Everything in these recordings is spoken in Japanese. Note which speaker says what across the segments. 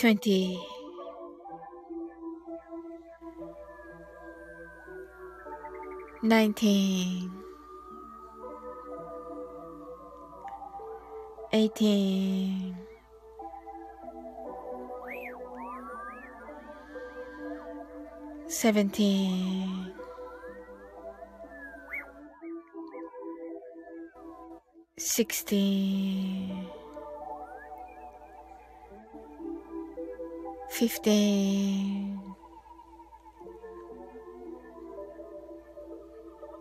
Speaker 1: 20 19 18 17 16 15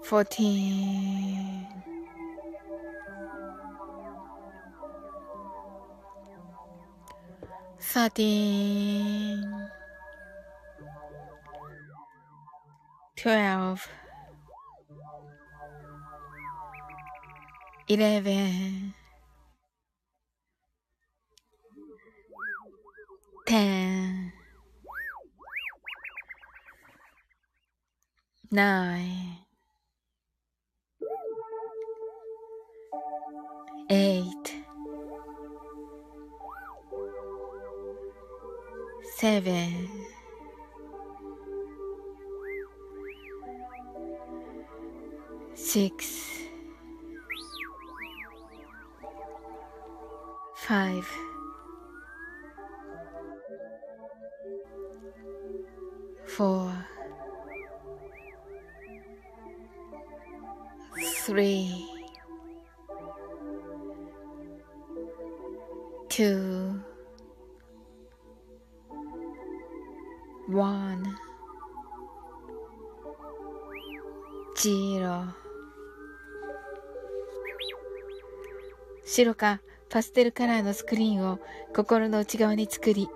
Speaker 1: 14 13 12 11 9白かパステルカラーのスクリーンを心の内側に作り、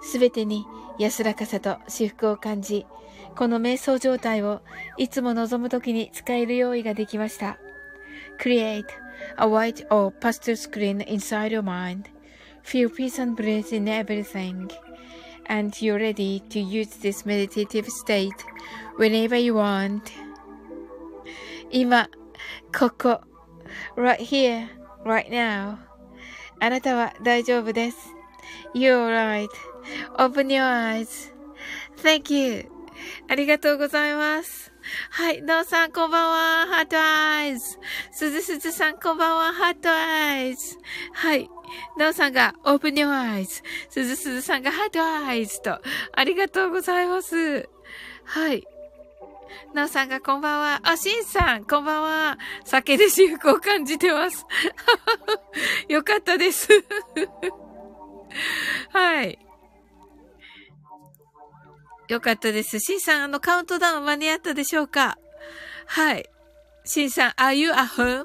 Speaker 1: すべてに安らかさと至福を感じ、この瞑想状態をいつも望むときに使える用意ができました。Create a white or pastel screen inside your mind Feel peace and bliss in everything, and you're ready to use this meditative state whenever you want. 今、ここ、right here, right now. あなたは大丈夫です。You're right.Open your eyes. Thank you. ありがとうございます。はい。なおさん、こんばんは。 heart eyes。すずすずさん、こんばんは。 heart eyes。はい。なおさんが、 open your eyes。すずすずさんが、 heart eyes と。ありがとうございます。はい。なおさんがこんばんは。あ、しんさん、こんばんは。酒で私服を感じてます。よかったです。はい。よかったです。シンさん、あの、カウントダウン間に合ったでしょうか？はい。シンさん、are you a home?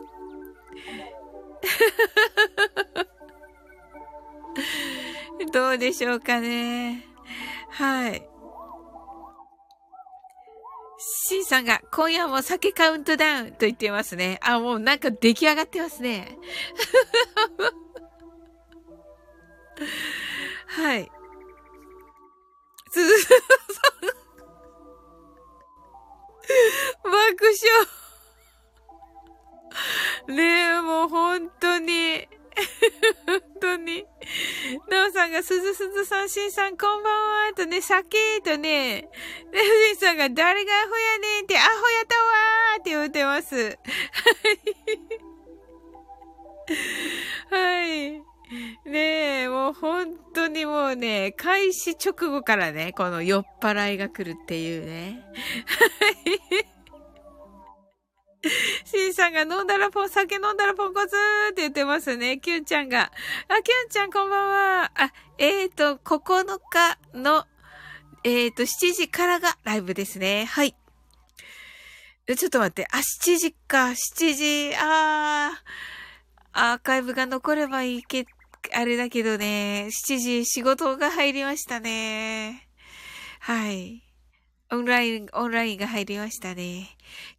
Speaker 1: どうでしょうかね。はい。シンさんが、今夜も酒カウントダウンと言ってますね。あ、もうなんか出来上がってますね。はい。すずさん。爆笑。ねえ、もう本当に。本当に。なおさんが、すずすずさん、しんさん、こんばんは、とね、酒とね、で、しんさんが、誰がアホやねんって、アホやったわーって言ってます。はい。ねえ、もう本当にもうね、開始直後からね、この酔っ払いが来るっていうね。はい シンさんが飲んだらポン、酒飲んだらポンコツって言ってますね。キュンちゃんが。あ、キュンちゃんこんばんは。あ、えーと、9日の、えーと、7時からがライブですね。はい。ちょっと待って。あ、7時か。7時。あー。アーカイブが残ればいいけあれだけどね、7時仕事が入りましたね。はい。オンライン、オンラインが入りましたね。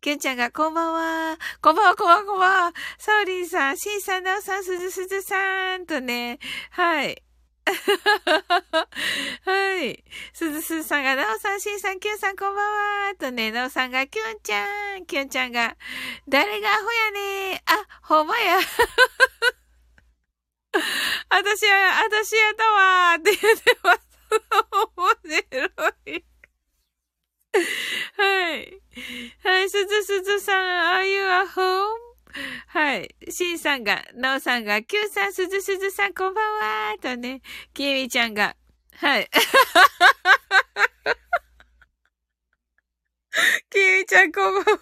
Speaker 1: きゅんちゃんが、こんばんは。こんばんは、こんばんは、こんばんは。サオリンさん、シンさん、ナオさん、すずすずさんとね、はい。はい。すずすずさんが、なおさん、しんさん、きゅんさん、こんばんは。とね、なおさんが、きゅんちゃん、きゅんちゃんが、誰がアホやねあ、ほんまや。私は、私やったわーって言ってます。面白い。はい。はい、すずすずさん、are you at home? はい。しんさんが、なおさんが、きゅうさん、すずすずさん、こんばんはーとね、きみちゃんが、はい。きみちゃん、こんばんは。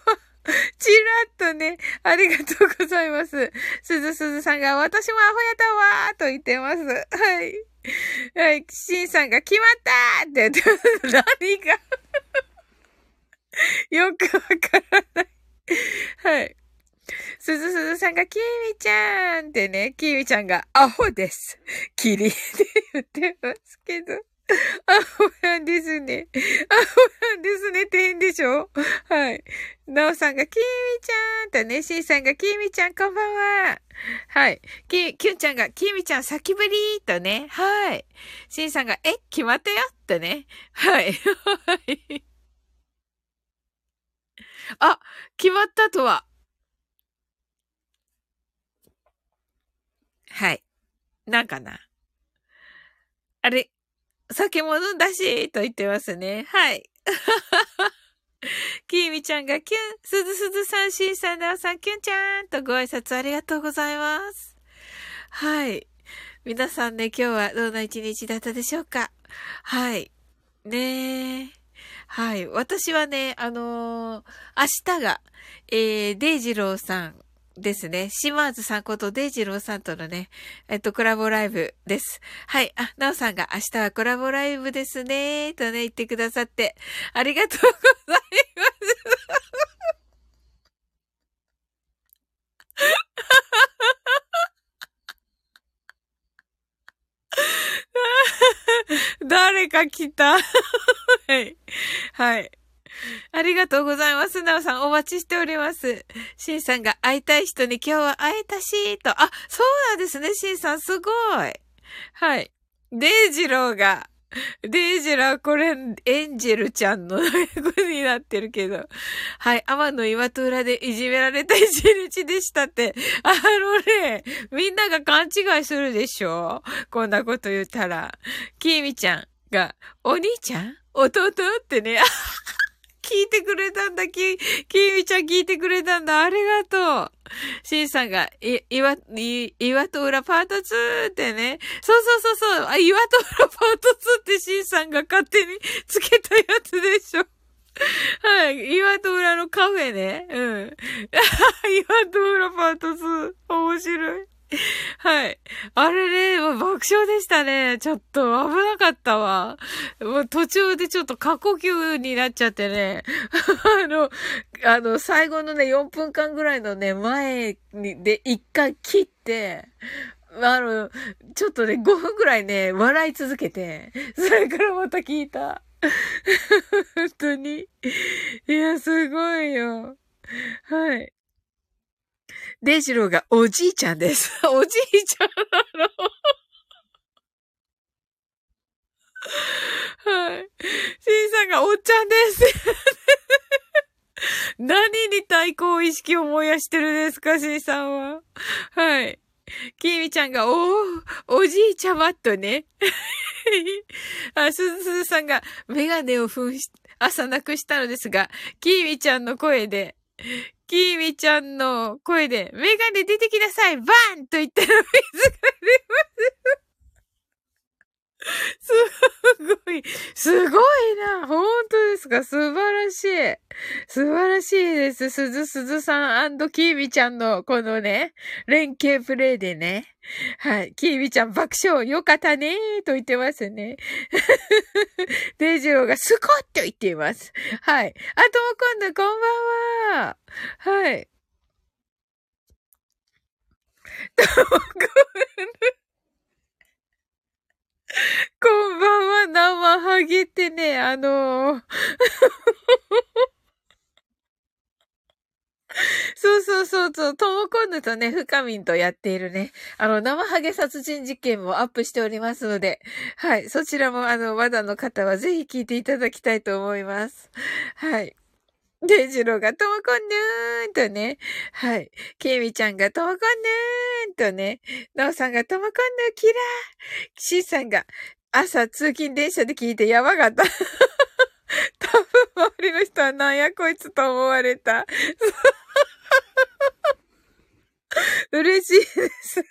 Speaker 1: ちらっとね、ありがとうございます。すずすずさんが、私もアホやったわーと言ってます。はい。はい。しんさんが、決まったーって言ってます。何が？よくわからない。はい。すずすずさんが、きみちゃんってね、きみちゃんが、アホです。キリって言ってますけど。アホなんですね。アホなんですねって変でしょ？はい。なおさんが、きみちゃんとね、しんさんが、きみちゃんこんばんは。はい。き、きゅんちゃんが、きみちゃん先ぶりとね。はい。しんさんが、え、決まったよとね。はい。はい。あ、決まったとは。はい。なんかな。あれ、酒も飲んだし、と言ってますね。はい。きーみちゃんがキュン、すずすずさん、しんさん、なおさん、キュンちゃんとご挨拶ありがとうございます。はい。皆さんね、今日はどんな一日だったでしょうかはい。ねえ。はい。私はね、あのー、明日が、えー、デイジローさんですね。シマーズさんことデイジローさんとのね、えっと、コラボライブです。はい。あ、なおさんが明日はコラボライブですね、とね、言ってくださって、ありがとうございます。誰か来た。はい。はい。ありがとうございます。なおさん、お待ちしております。しんさんが会いたい人に今日は会えたし、と。あ、そうなんですね、しんさん、すごい。はい。デイジローが、デイジロー、これ、エンジェルちゃんの役になってるけど。はい。天の岩戸裏でいじめられた一日でしたって。あのね、みんなが勘違いするでしょ？こんなこと言ったら。キーミちゃんが、お兄ちゃん？弟？ってね。聞いてくれたんだ、き、きみちゃん聞いてくれたんだ。ありがとう。しんさんが、い、岩、い、岩と裏パート2ってね。そうそうそうそう。あ、岩と裏パート2ってしんさんが勝手に つけたやつでしょ。はい。岩と裏のカフェね。うん。岩と裏パート2。面白い。はい。あれね、爆笑でしたね。ちょっと危なかったわ。もう途中でちょっと過呼吸になっちゃってね。あの、あの、最後のね、4分間ぐらいのね、前に、で、一回切って、あの、ちょっとね、5分ぐらいね、笑い続けて、それからまた聞いた。本当に。いや、すごいよ。はい。デイジローがおじいちゃんです。おじいちゃんなの。はい。シンさんがおっちゃんです。何に対抗意識を燃やしてるんですか、シンさんは。はい。キミちゃんが、おおじいちゃまっとね。あ、すずすさんが、メガネを噴し、朝なくしたのですが、キーミちゃんの声で、キーミちゃんの声で、メガネ出てきなさいバーンと言ったら水が出ます。すごい、すごいな。本当ですか？素晴らしい。素晴らしいです。すずすずさんキービちゃんのこのね、連携プレイでね。はい。キービちゃん爆笑よかったねーと言ってますね。デイジローがスコッと言っています。はい。あとも今度こんばんは。はい。ともこん こんばんは、生ハゲってね、あのー、そうそうそうそう、トモコンヌとね、フカミンとやっているね、あの、生ハゲ殺人事件もアップしておりますので、はい、そちらもあの、まだの方はぜひ聞いていただきたいと思います。はい。デジローがともこんぬーんとね。はい。ケイミちゃんがともこんぬーんとね。ナオさんがともこんぬキラー。シーさんが朝通勤電車で聞いてやばかった。多分周りの人はなんやこいつと思われた。嬉しいです。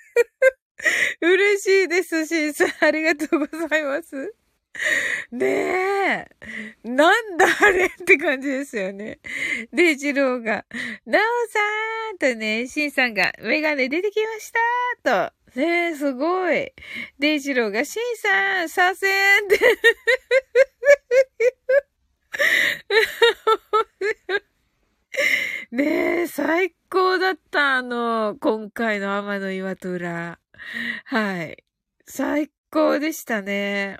Speaker 1: 嬉しいです、シーさん。ありがとうございます。ねえ。なんだあれって感じですよね。で、一郎が、なおさんとね、しんさんが、メガネ出てきましたと。ねえ、すごい。で、一郎が、しんさん、左遷って。ねえ、最高だった、あの、今回の天の岩虎。はい。最高でしたね。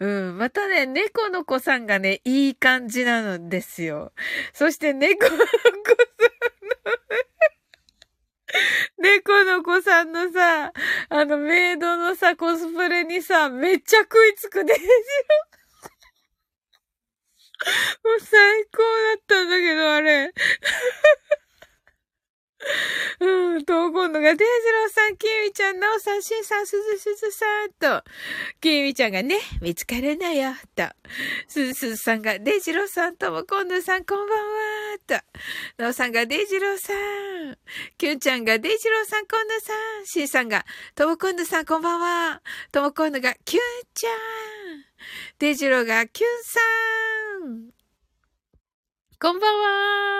Speaker 1: うん。またね、猫の子さんがね、いい感じなのですよ。そして猫の子さんの猫の子さんのさ、あのメイドのさ、コスプレにさ、めっちゃ食いつくでしょもう最高だったんだけど、あれ。うん、と、今度が、デイジローさん、キーミちゃん、ナオさん、シンさん、すずすずさんと、キーミちゃんがね、見つかるなよ、と、すずすずさんが、デイジローさんとも、今度さん、こんばんは、と、ナオさんが、デイジローさん、キュンちゃんが、デイジローさん、今度さん、シンさんが、とも今度さん、こんばんは、とも今度が、キュンちゃん、デイジローが、キュンさん、こんばんは。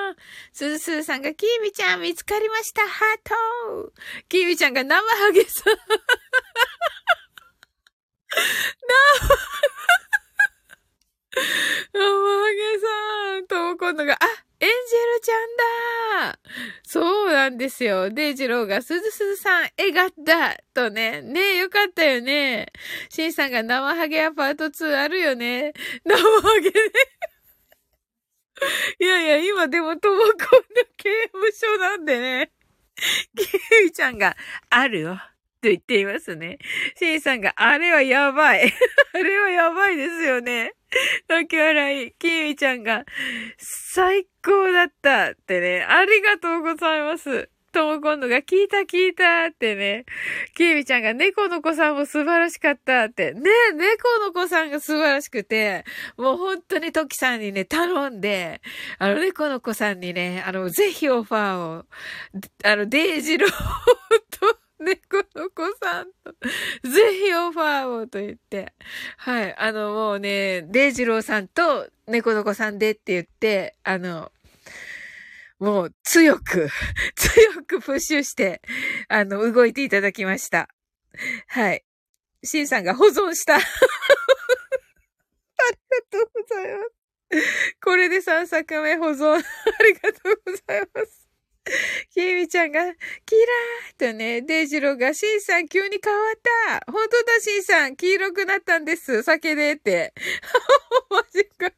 Speaker 1: すずすーさんが、きーみちゃん見つかりました。ハート。きーみちゃんが生ハゲさん。生ハゲさん。とも今度が、あ、エンジェルちゃんだそうなんですよ。デイジローが、すずすずさん、絵がったとね。ねえ、よかったよね。シンさんが生ハゲアパート2あるよね。生ハゲね。いやいや、今でもともこんな刑務所なんでね。キウイちゃんが、あるよ。と言っていますね。シンさんが、あれはやばい。あれはやばいですよね。泣き笑い。キウイちゃんが、最高だったってね。ありがとうございます。とも今度が聞いた聞いたってね。キービちゃんが猫の子さんも素晴らしかったって。ね猫の子さんが素晴らしくて、もう本当にトキさんにね、頼んで、あの猫の子さんにね、あの、ぜひオファーを、あの、デイジローと、猫の子さんと、ぜひオファーをと言って。はい。あの、もうね、デイジローさんと猫の子さんでって言って、あの、もう強く、強くプッシュして、あの、動いていただきました。はい。シンさんが保存した。ありがとうございます。これで3作目保存。ありがとうございます。きみちゃんが、キラーとね、デイジローが、シンさん急に変わった本当だ、シンさん黄色くなったんです。酒でって。マジか。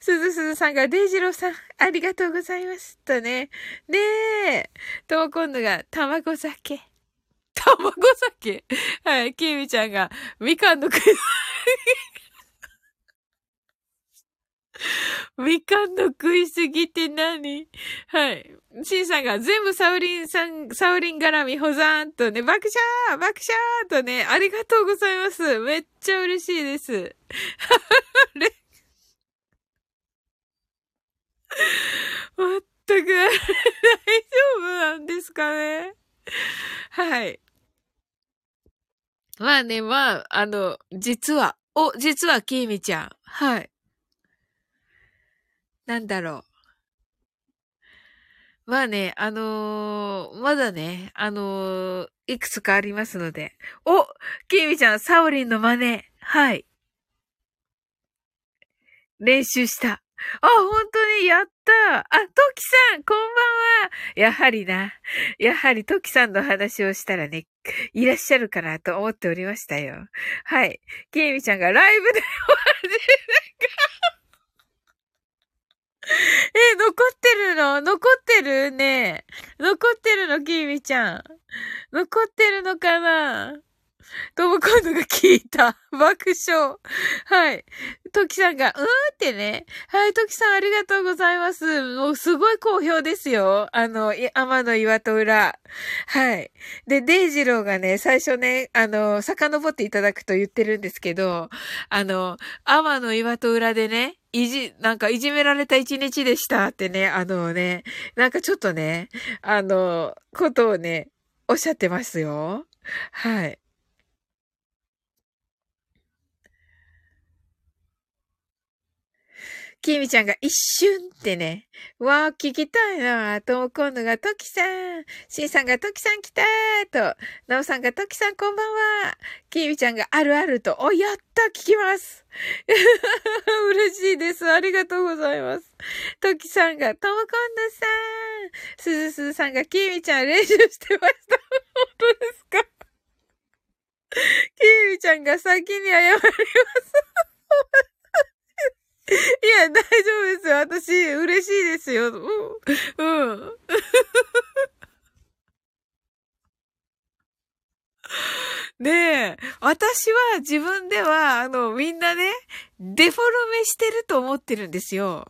Speaker 1: すずすずさんが、デイジローさん、ありがとうございます。とね。ねえ。と、今度が、卵酒。卵酒？はい、きみちゃんが、みかんの みかんの食いすぎって何？はい。シンさんが全部サウリンさん、サウリン絡み保存とね、爆笑爆笑とね、ありがとうございます。めっちゃ嬉しいです。あれ全く大丈夫なんかねはい。まあね、まあ、あの、実は、お、実はきーみちゃん。はい。なんだろう。まあね、あのー、まだね、あのー、いくつかありますので。おきーみちゃん、サオリンの真似。はい。練習した。あ、本当にやったあ、トキさん、こんばんはやはりな。やはりトキさんの話をしたらね、いらっしゃるかなと思っておりましたよ。はい。ケイミちゃんがライブでおじ え、残ってるの？残ってる？ね残ってるのキーミちゃん。残ってるのかな？トモコンドが聞いた。爆笑。はい。トキさんが、うーってね。はい、トキさんありがとうございます。もうすごい好評ですよ。あの、天の岩と裏。はい。で、デイジローがね、最初ね、あの、遡っていただくと言ってるんですけど、あの、天の岩と裏でね、いじ、なんかいじめられた一日でしたってね、あのね、なんかちょっとね、あの、ことをね、おっしゃってますよ。はい。きみちゃんが一瞬ってね。わー、聞きたいなとも今度がトキさん。しんさんがトキさん来たーと。なおさんがトキさんこんばんは。きみちゃんがあるあると。お、やった聞きます 嬉しいです。ありがとうございます。トキさんが、ともこんどさん。すずすずさんが、きみちゃん練習してました。本当ですか？きみちゃんが先に謝ります。いや、大丈夫ですよ。私、嬉しいですよ。うん。うん。ねえ、私は自分では、あの、みんなね、デフォルメしてると思ってるんですよ。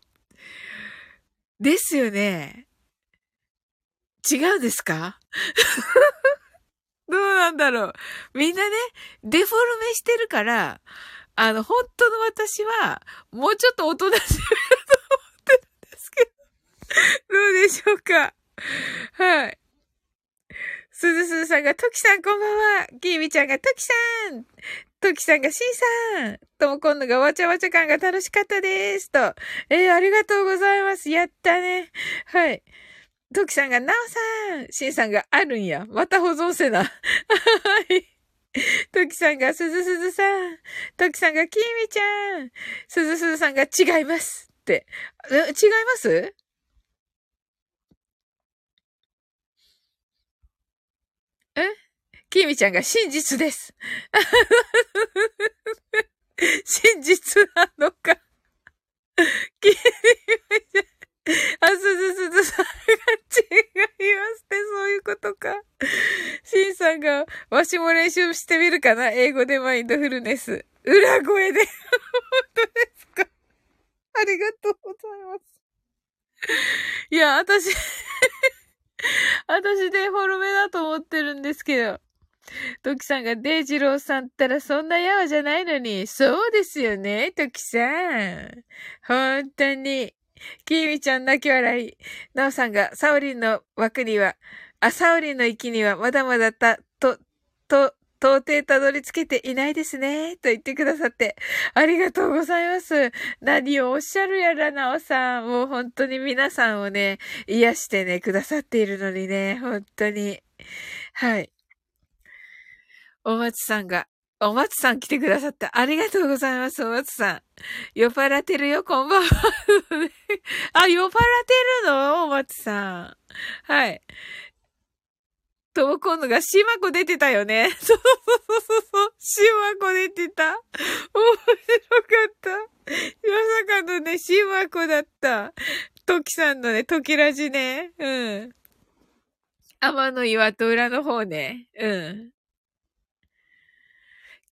Speaker 1: ですよね。違うんですか？どうなんだろう。みんなね、デフォルメしてるから、あの、本当の私は、もうちょっとおとなしめだと思ってるんですけど、どうでしょうか はい。すずすずさんが、トキさんこんばんは。きーみちゃんが、トキさんトキさんが、シーさんとも今度が、わちゃわちゃ感が楽しかったです。と。えー、ありがとうございます。やったね。はい。トキさんが、なおさんシンさんが、あるんや。また保存せな。はい。トキさんが、すずすずさん。トキさんが、きみちゃん。すずすずさんが、違いますって。違います？え？きみちゃんが真実です。真実なのか。きみちゃん。あ、すずすずさんが違いますって、そういうことか。シンさんが、わしも練習してみるかな英語でマインドフルネス。裏声で。本当ですかありがとうございます。いや、私私デフォルメだと思ってるんですけど。トキさんがデイジローさんったらそんなやわじゃないのに。そうですよね、トキさん。本当に。きーみちゃん泣き笑い。なおさんが、サオリンの枠には、あ、サオリンの息にはまだまだた、と、と、到底たどり着けていないですね。と言ってくださって、ありがとうございます。何をおっしゃるやらなおさん。もう本当に皆さんをね、癒してね、くださっているのにね、本当に。はい。お松さんが、お松さん来てくださった。ありがとうございます、お松さん。酔っ払ってるよ、こんばんは。あ、酔っ払ってるの？お松さん。はい。とも今度がしまこ出てたよね。そうそうそうそう。しまこ出てた。面白かった。まさかのね、しまこだった。トキさんのね、トキラジね。うん。天の岩と裏の方ね。うん。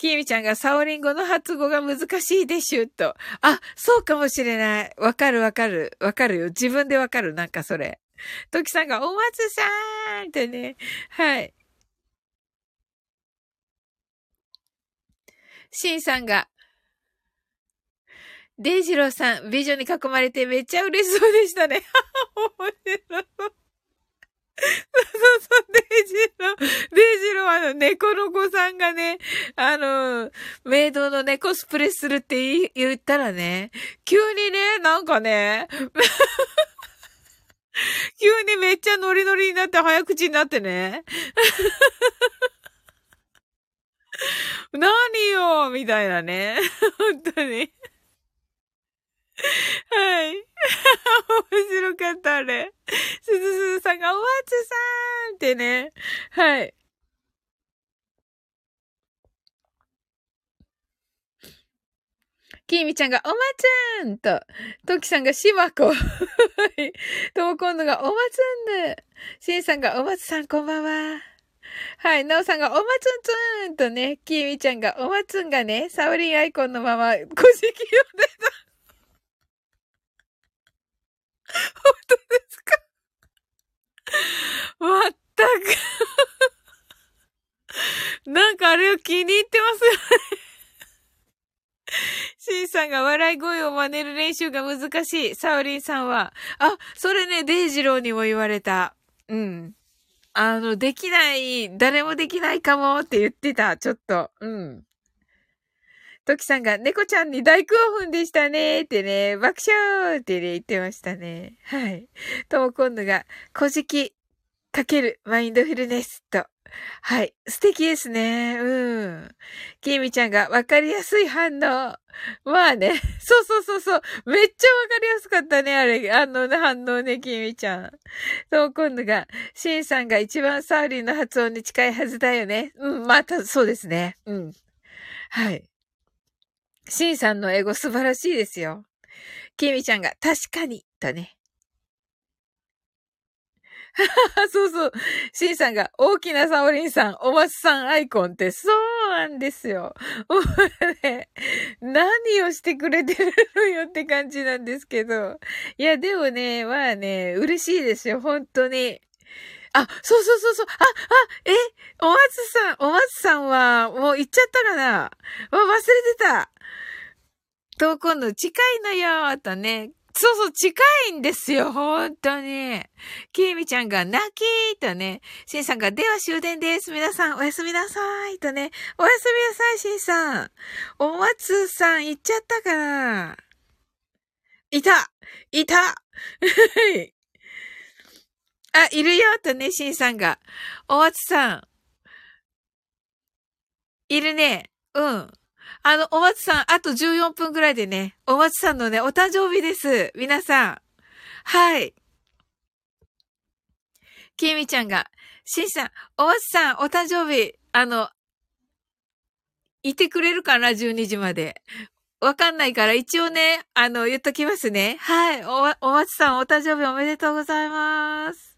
Speaker 1: きみちゃんがサオリン語の発語が難しいでしゅ、と。あ、そうかもしれない。わかるわかる。わかるよ。自分でわかる。なんかそれ。トキさんが、お松さーんってね。はい。シンさんが、デイジローさん、美女に囲まれてめっちゃ嬉しそうでしたね。面白そう。そうそう、デイジロー、デイジローあの、猫の子さんがね、あの、メイドのね、コスプレするって言ったらね、急にね、なんかね、急にめっちゃノリノリになって早口になってね。何よみたいなね。本当に。はい。面白かった、あれ。すずすずさんが、おわつさんってね。はい。きみちゃんが、おまつんと、ときさんが、しまこ。とも今度が、おまつんで。しんさんが、おまつさん、こんばんは。はい。なおさんが、おまつんつんとね、きみちゃんが、おまつんがね、サウリンアイコンのまま、小じきを出た。本当ですか？まったくなんかあれを気に入ってますよねシンさんが笑い声を真似る練習が難しい。サオリンさんは。あ、それね、デイジローにも言われた。うん。あの、できない、誰もできないかもって言ってた。ちょっと。うん。トキさんが猫ちゃんに大興奮でしたねってね、爆笑ってね、言ってましたね。はい。とも今度が、古事記かけるマインドフルネスと。はい。素敵ですね。うん。きみちゃんがわかりやすい反応。まあね。そうそうそうそう。めっちゃわかりやすかったね、あれ。あのね、反応ね、きみちゃん。と、今度が、シンさんが一番サウリンの発音に近いはずだよね。うん、また、そうですね。うん。はい。シンさんの英語素晴らしいですよ。キミちゃんが確かに、とね。そうそう。シンさんが大きなサオリンさん、お松さんアイコンってそうなんですよ。ね、何をしてくれてるのよって感じなんですけど。いや、でもね、まあね、嬉しいですよ、本当に。あ、そうそうそうそう。あ、あ、え、お松さん、お松さんは、もう行っちゃったかな？忘れてた。と、今度近いのよ、とね。そうそう、近いんですよ、本当に。きえみちゃんが泣きとね。しんさんが、では終電です。皆さん、おやすみなさい。とね。おやすみなさい、しんさん。お松さん、行っちゃったかな？いたいた あ、いるよとね、しんさんが。お松さん。いるね。うん。あの、お松さん、あと14分くらいでね、お松さんのね、お誕生日です。皆さん。はい。きみちゃんが、しんさん、お松さん、お誕生日、あの、いてくれるかな ?12 時まで。わかんないから、一応ね、あの、言っときますね。はい。お、お松さん、お誕生日おめでとうございます。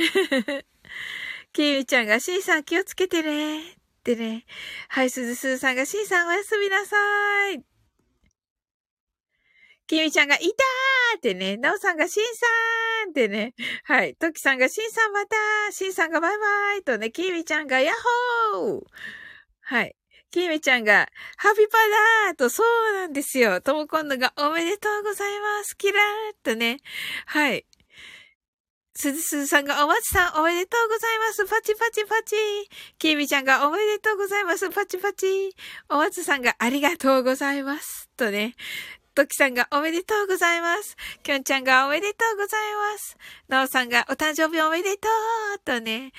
Speaker 1: きみちゃんが、しんさん気をつけてね。ってね。はい、すずすずさんが、しんさんおやすみなさい。きみちゃんが、いたーってね。なおさんが、しんさんってね。はい。ときさんが、しんさんまたーしんさんがバイバイとね。きみちゃんが、ヤッホーはい。きみちゃんが、ハピパだーと、そうなんですよ。とも今度が、おめでとうございます。キラーっとね。はい。すずすずさんがお松さんおめでとうございます。パチパチパチ。きみちゃんがおめでとうございます。パチパチ。お松さんがありがとうございます。とね。ときさんがおめでとうございます。きょんちゃんがおめでとうございます。なおさんがお誕生日おめでとうとね。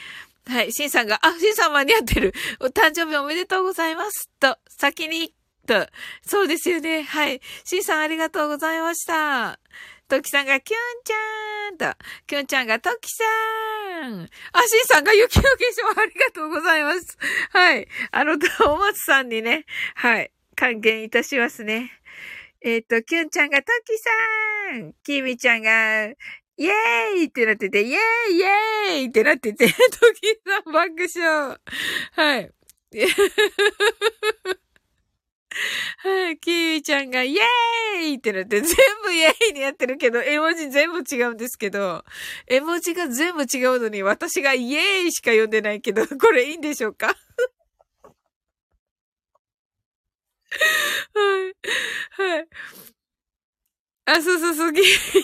Speaker 1: はい。しんさんが、あ、しんさん間に合ってる。お誕生日おめでとうございます。と、先に、と。そうですよね。はい。しんさんありがとうございました。ときさんが、きゅんちゃんと、きゅんちゃんが、ときさん。あ、しんさんが雪の化粧ありがとうございます。はい。あの、お松さんにね、はい。還元いたしますね。えっ、ー、と、きゅんちゃんが、ときさん。きみちゃんが、イェーイってなってて、イェーイイェーイってなってて、ときさん爆笑。はい。はい、キーちゃんがイエーイってなって、全部イエーイにやってるけど、絵文字全部違うんですけど、絵文字が全部違うのに、私がイエーイしか読んでないけど、これいいんでしょうか？はい。はい。あ、そうそうそう、キーちゃん、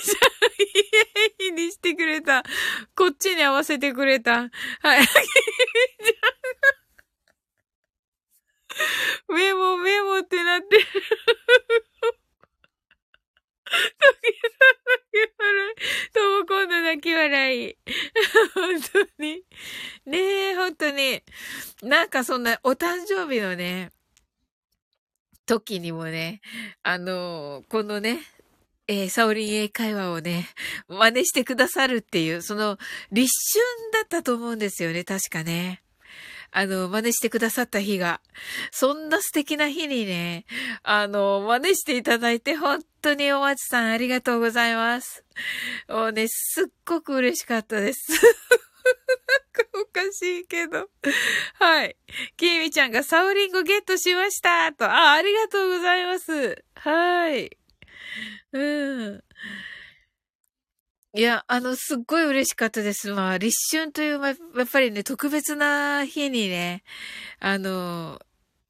Speaker 1: イエーイにしてくれた。こっちに合わせてくれた。はい。キーちゃん メモ、メモってなってる。時々泣き笑い。とも今度泣き笑い。本当に。ねえ、本当に。なんかそんな、お誕生日のね、時にもね、あのー、このね、えー、サオリン英会話をね、真似してくださるっていう、その、立春だったと思うんですよね、確かね。あの、真似してくださった日が。そんな素敵な日にね、あの、真似していただいて、本当におまちさんありがとうございます。もうね、すっごく嬉しかったです。なんかおかしいけど。はい。きみちゃんがサウリングゲットしましたと。あ、ありがとうございます。はい。うん。いや、あの、すっごい嬉しかったです。まあ、立春という、ま、やっぱりね、特別な日にね、あの、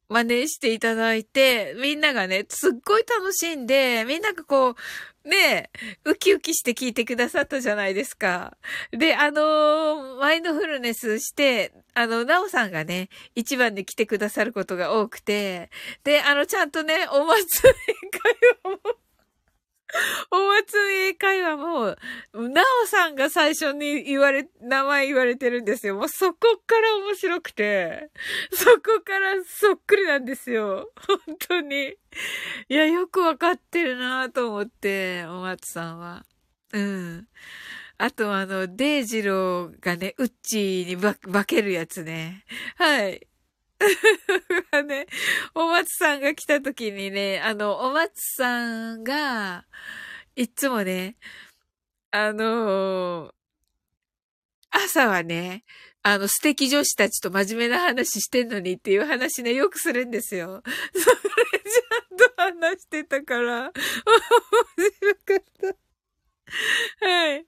Speaker 1: 真似していただいて、みんながね、すっごい楽しんで、みんながこう、ね、ウキウキして聞いてくださったじゃないですか。で、あの、マインドフルネスして、あの、ナオさんがね、一番で来てくださることが多くて、で、あの、ちゃんとね、お祭り会話も お祭り会話も、なおさんが最初に言われ、名前言われてるんですよ。もうそこから面白くて、そこからそっくりなんですよ。本当に。いや、よくわかってるなと思って、お松さんは。うん。あとあの、デイジローがね、ウッチーに化けるやつね。はい。ね、お松さんが来た時にね、あの、お松さんが、いつもね、あのー、朝はね、あの、素敵女子たちと真面目な話してんのにっていう話ね、よくするんですよ。それちゃんと話してたから、面白かった。はい。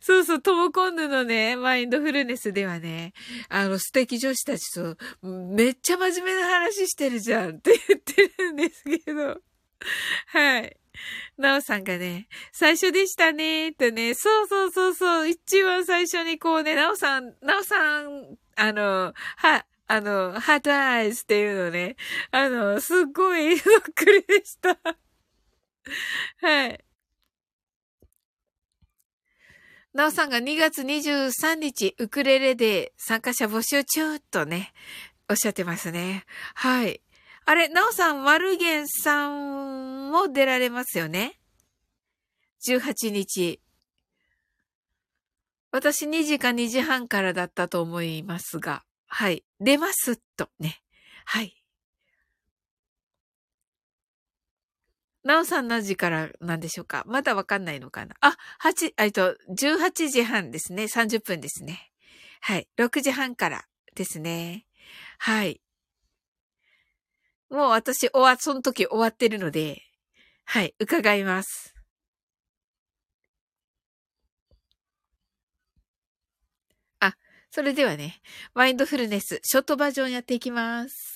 Speaker 1: そうそう、トモコンヌのね、マインドフルネスではね、あの、素敵女子たちと、めっちゃ真面目な話してるじゃんって言ってるんですけど。はい。なおさんがね、最初でしたね、とね、そうそうそうそう、一番最初にこうね、なおさん、なおさん、あの、は、あの、ハートアイズっていうのね、あの、すっごい そっくりでした。はい。なおさんが2月23日、ウクレレで参加者募集中とね、おっしゃってますね。はい。あれ、なおさん、マルゲンさんも出られますよね ?18 日。私2時か2時半からだったと思いますが、はい。出ますとね。はい。なおさん何時からなんでしょうか？まだわかんないのかな？あ、8、えっと、18時半ですね。30分ですね。はい。6時半からですね。はい。もう私終わ、その時終わってるので、はい、伺います。あ、それではね、マインドフルネス、ショートバージョンやっていきます。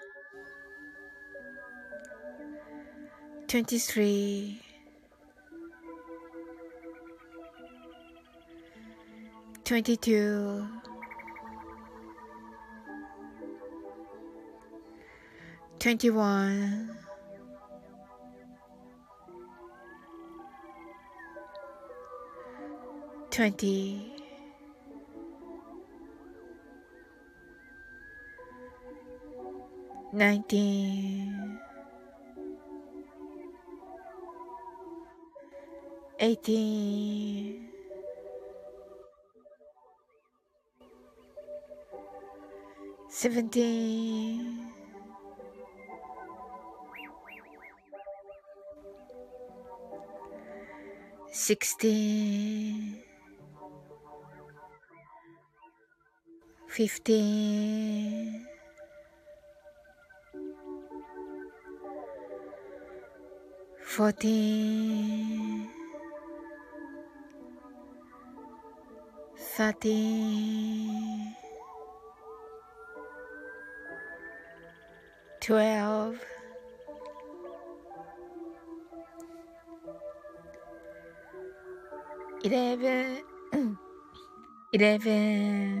Speaker 1: 23 22 21 20 19 18 17 16 15 14 13 12 11 11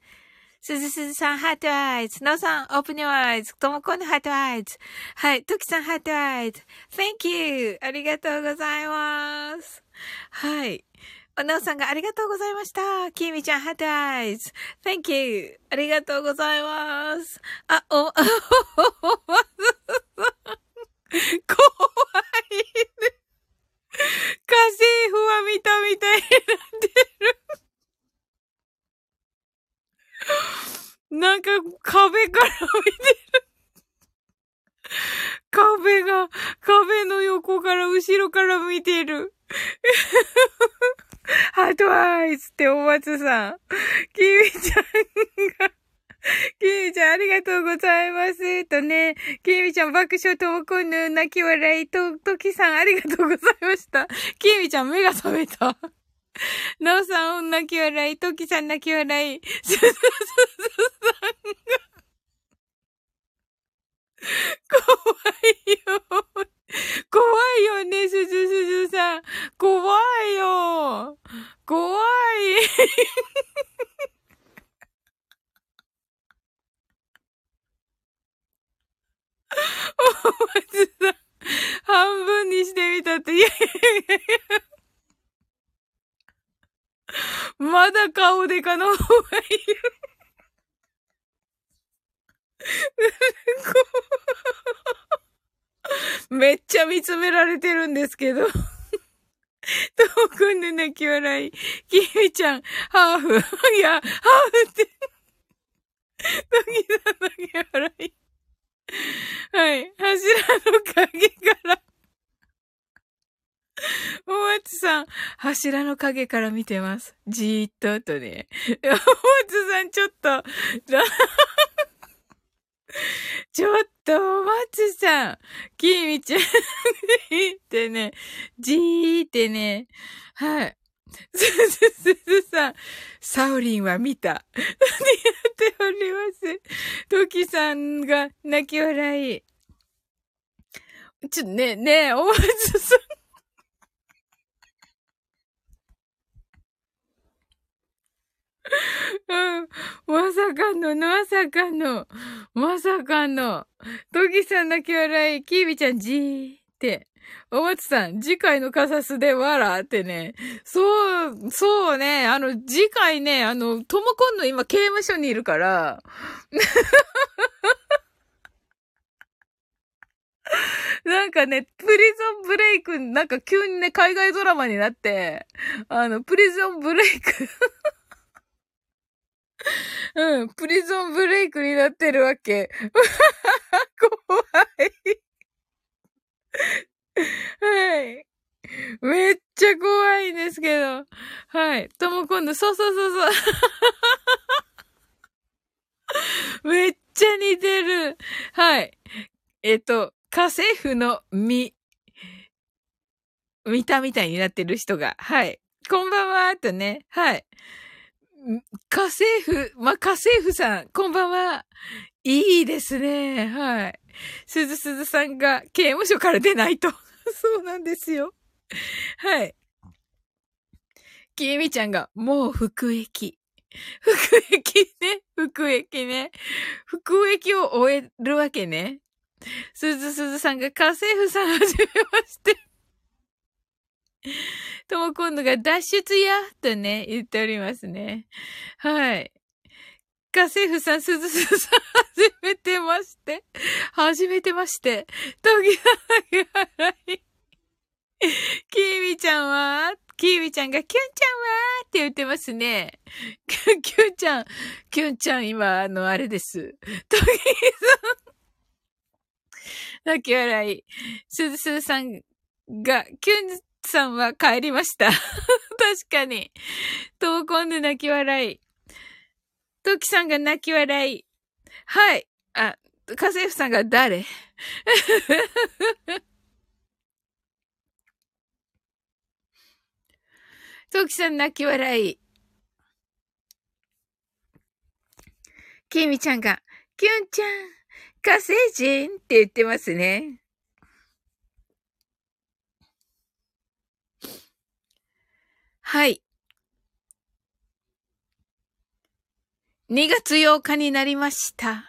Speaker 1: すずすずさん、 heart eyes。なおさん、open your eyes. ともこの heart eyes。はい。ときさん、 heart eyes。Thank you. ありがとうございます。はい。おなおさんがありがとうございました。きみちゃん、 heart eyes。Thank you. ありがとうございます。あ、お、怖いね。家政婦は見たみたいになってる。なんか壁から見てる。壁が、壁の横から後ろから見てる。ハートアイズってお松さん。きみちゃんがきみちゃん、ありがとうございます。とね、きみちゃん、爆笑ともこぬ、泣き笑い、と、ときさん、ありがとうございました。きみちゃん、目が覚めた。なおさん、泣き笑い、ときさん、泣き笑い、すずすずさんが、怖いよ。怖いよね、すずすずさん。怖いよ。怖い。お松さん、半分にしてみたって、いやいやいやいや。まだ顔でかの方がいる。めっちゃ見つめられてるんですけど。トークンで泣き笑い。キミちゃん、ハーフ。いや、ハーフって。泣きだ、泣き笑い。はい。柱の影から。お松さん、柱の影から見てます。じーっととね。お松さん、ちょっと、ちょっと、松さん、きみちゃん、ってね、じーってね、はい。すずすずさん、サオリンは見た。何やっております？トキさんが泣き笑い。ちょね、ねえ、お松さん。うん。まさかの、まさかの、まさかの。トギさん泣き笑い、キービちゃんじーって。お松さん、次回のカサスで笑ってね。そう、そうね、あの、次回ね、あの、トモコンの今刑務所にいるから。なんかね、プリゾンブレイク、なんか急にね、海外ドラマになって、あの、プリゾンブレイク うん、プリゾンブレイクになってるわけ。怖い。はい。めっちゃ怖いんですけど。はい。とも今度、そうそうそうそう。めっちゃ似てる。はい。えっと、家政婦の実。見たみたいになってる人が。はい。こんばんは、とね。はい。家政婦、ま家政婦さん、こんばんは。いいですね。はい。すずすずさんが刑務所から出ないと。そうなんですよ。はい。きみちゃんが、もう服役。服役ね。服役ね。服役を終えるわけね。すずすずさんが家政婦さんはじめまして。とも今度が脱出やとね、言っておりますね。はい。家政婦さん、すずすずさん、始めてまして。始めてまして。とぎが笑い。きーみちゃんは？きーみちゃんが、キュンちゃんは？って言ってますね。キュンちゃん、キュンちゃん今、あの、あれです。とぎさん。泣き笑い。すずすずさんが、キュンさんは帰りました。確かに。闘魂で泣き笑い。トキさんが泣き笑い。はい。あ、家政婦さんが誰？トキさん泣き笑い。キミちゃんが、キュンちゃん、火星人って言ってますね。はい。2月8日になりました。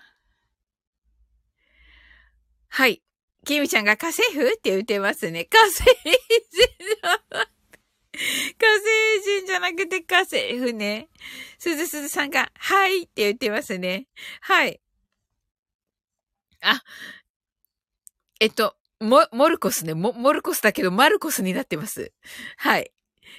Speaker 1: はい。キミちゃんが家政婦って言ってますね。家政人じゃなくて、家政人じゃなくて家政婦ね。すずすずさんが、はいって言ってますね。はい。あ、えっと、モ、モルコスね。モ、モルコスだけど、マルコスになってます。はい。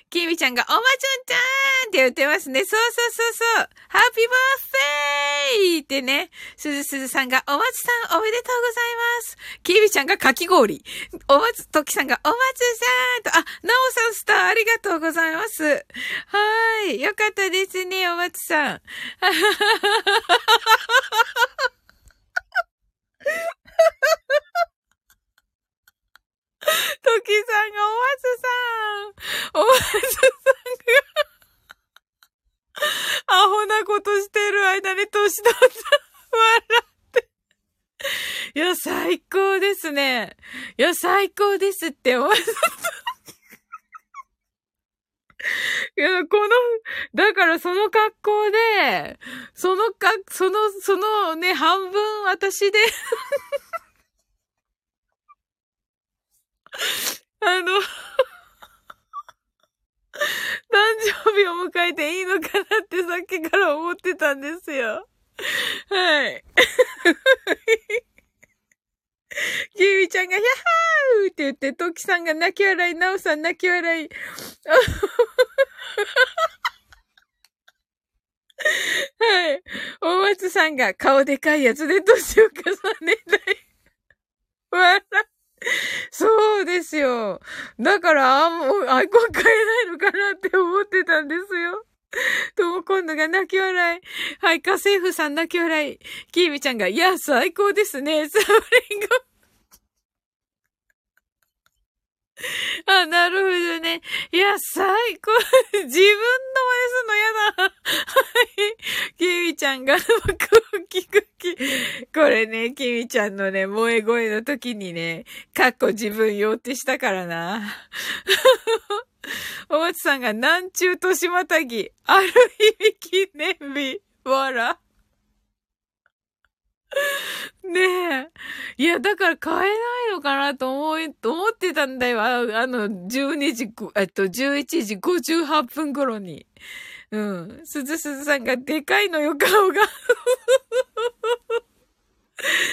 Speaker 1: きみちゃんが、おまちゅんちゃーんって言ってますね。そうそうそうそう。ハッピーバースデーってね。すずすずさんが、おまつさんおめでとうございます。きみちゃんがかき氷。おまつ、ときさんが、おまつさんと、あ、なおさんスターありがとうございます。はーい。よかったですね、おまつさん。あはははははははトキさんが、おわずさん、おわずさんが、アホなことしてる間に年取った。笑って。いや、最高ですね。いや、最高ですって、おわずさん。いや、この、だからその格好で、そのか、その、そのね、半分私で あの 誕生日を迎えていいのかなってさっきから思ってたんですよ。はい。キウイちゃんが、ヤッハーって言って、トキさんが泣き笑い、ナオさん泣き笑い。はい。大松さんが顔でかいやつで年を重ねない。笑。そうですよ。だから、あ、もう、アイコン変えないのかなって思ってたんですよ。とも今度が泣き笑い。はい、家政婦さん泣き笑い。キーミちゃんが、いや、最高ですね。サーリング。あ、なるほどね。いや、最高。自分の真似すんの嫌だ。はい。キミちゃんが、クッキクッキ。これね、キミちゃんのね、萌え声の時にね、かっこ自分用ってしたからな。お松さんが南中年またぎ、ある意味記念日、わら。ねえ。いや、だから買えないのかなと思い、思ってたんだよ。あの、12時、えっと、11時58分頃に。うん。すずすずさんがでかいのよ、顔が。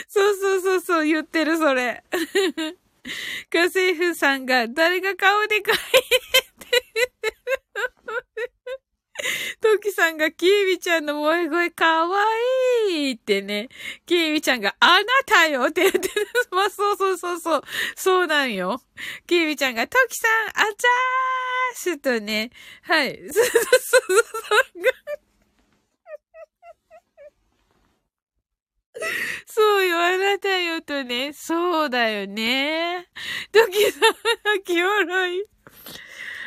Speaker 1: そうそうそうそう、言ってる、それ。家政婦さんが、誰が顔でかい？って言ってる。トキさんがキービちゃんの萌え声かわいいってね。キービちゃんがあなたよって言ってる。まあ、そうそうそうそう。そうなんよ。キービちゃんがトキさん、あちゃーすとね。はい。すずすずさんがそうよ、あなたよとね。そうだよね。トキさん、泣き笑い。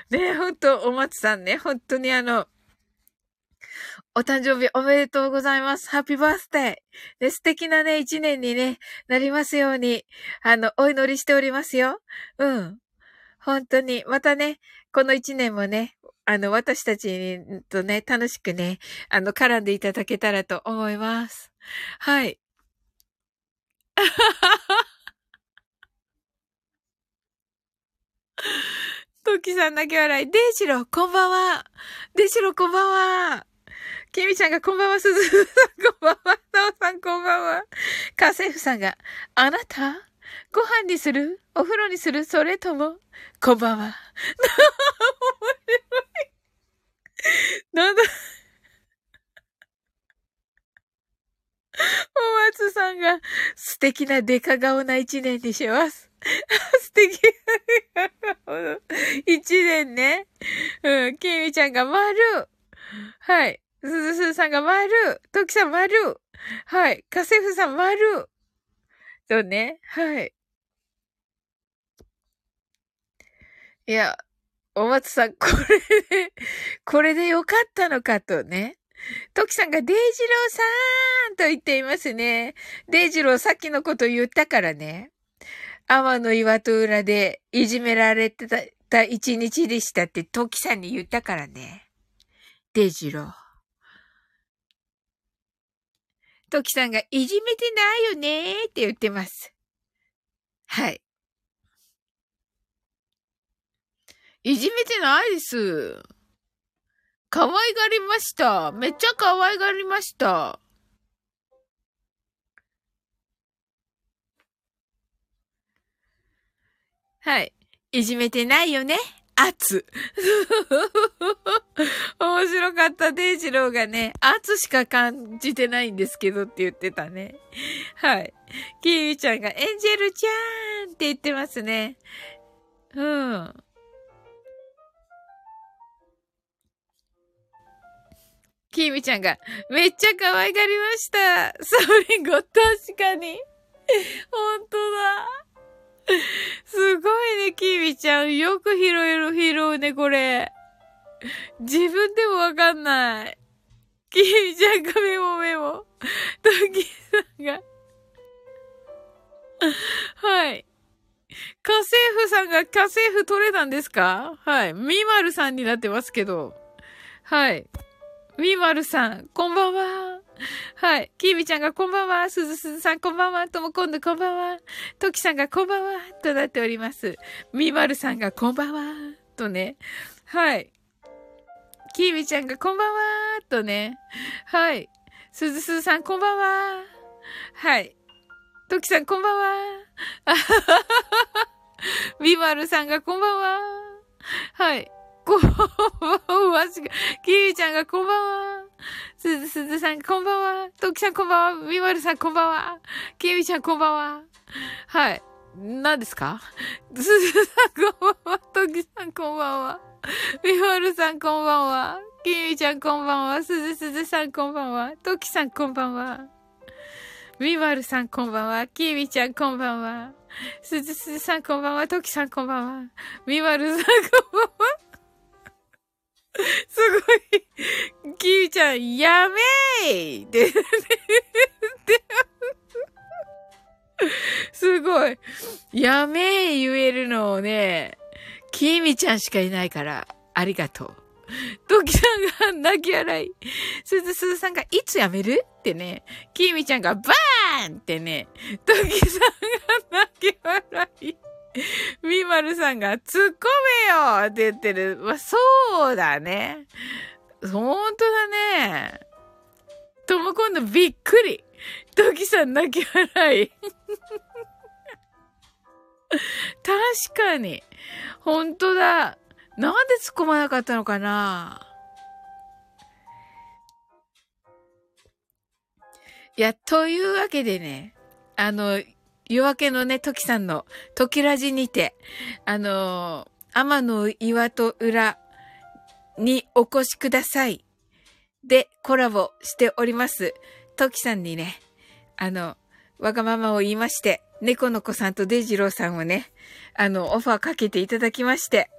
Speaker 1: ねえほんと、お松さんね、本当にあの、お誕生日おめでとうございます。ハッピーバースデー。で、素敵なね、一年にね、なりますように、あの、お祈りしておりますよ。うん。本当に。またね、この一年もね、あの、私たちとね、楽しくね、あの、絡んでいただけたらと思います。はい。トキさん泣き笑い。デイジロ、こんばんは。デイジロ、こんばんは。ケミちゃんがこんばんは、すずさん こんばんは、なおさんこんばんは。家政婦さんが、あなた？ご飯にする？お風呂にする？それともこんばんは。面白い。なんだお松さんが素敵なデカ顔な一年にします。素敵なデカ顔の一年ね。うん、ケミちゃんが丸。はい。すずすずさんが丸。トキさん丸。はい。家政婦さん丸。そうね。はい。いや、お松さん、これで、これでよかったのかとね。トキさんが、デイジローさーんと言っていますね。デイジローさっきのこと言ったからね。天の岩戸裏でいじめられてた一日でしたってトキさんに言ったからね。デイジロー。トキさんがいじめてないよねーって言ってます。はい。いじめてないです。可愛がりました。めっちゃ可愛がりました。はい。いじめてないよね？圧。面白かった。デイジローがね、圧しか感じてないんですけどって言ってたね。はい。キーウちゃんがエンジェルちゃんって言ってますね。うん。キーミちゃんが、めっちゃ可愛がりました。サウリンゴ、確かに。ほんとだ。すごいね、キーミちゃん。よく拾える、拾うね、これ。自分でもわかんない。キーミちゃんがメモメモ。トキさんが。はい。家政婦さんが家政婦取れたんですか？はい。みまるさんになってますけど。はい。みまるさん、こんばんは。はい。きーみちゃんがこんばんは。すずすずさんこんばんは。ともこんどこんばんは。ときさんがこんばんは。となっております。みまるさんがこんばんは。とね。はい。きーみちゃんがこんばんはとね。はい。すずすずさんこんばんははい。ときさんこんばんはあははは。ビマルさんがこんばんははい。こんばんは。きーみちゃんがこんばんは。すずすずさんこんばんは。ときさんこんばんは。ビマルさんこんばんは。きみちゃんこんばんは。はい。何ですか？すずさんこんばんは。ときさんこんばんは。みまるさんこんばんは。きみちゃんこんばんは。すずすずさんこんばんは。ときさんこんばんは。みまるさんこんばんは。きみちゃんこんばんは。すずすずさんこんばんは。ときさんこんばんは。みまるさんこんばんは。すごい。きみちゃん、やめーって、すごい。やめー言えるのをね、きみちゃんしかいないから、ありがとう。トキさんが泣き笑い。すずすずさんがいつやめる？ってね。きみちゃんがバーンってね。トキさんが泣き笑い。みまるさんが突っ込めよって言ってる。まあ、そうだね。ほんとだね。とも今度びっくり。トキさん泣き笑い。確かに。ほんとだ。なんで突っ込まなかったのかな？いや、というわけでね、あの、夜明けのね、トキさんの、トキラジにて、あの、天の岩と裏にお越しください。で、コラボしております。トキさんにね、あの、わがままを言いまして、猫の子さんとデジローさんをね、あの、オファーかけていただきまして、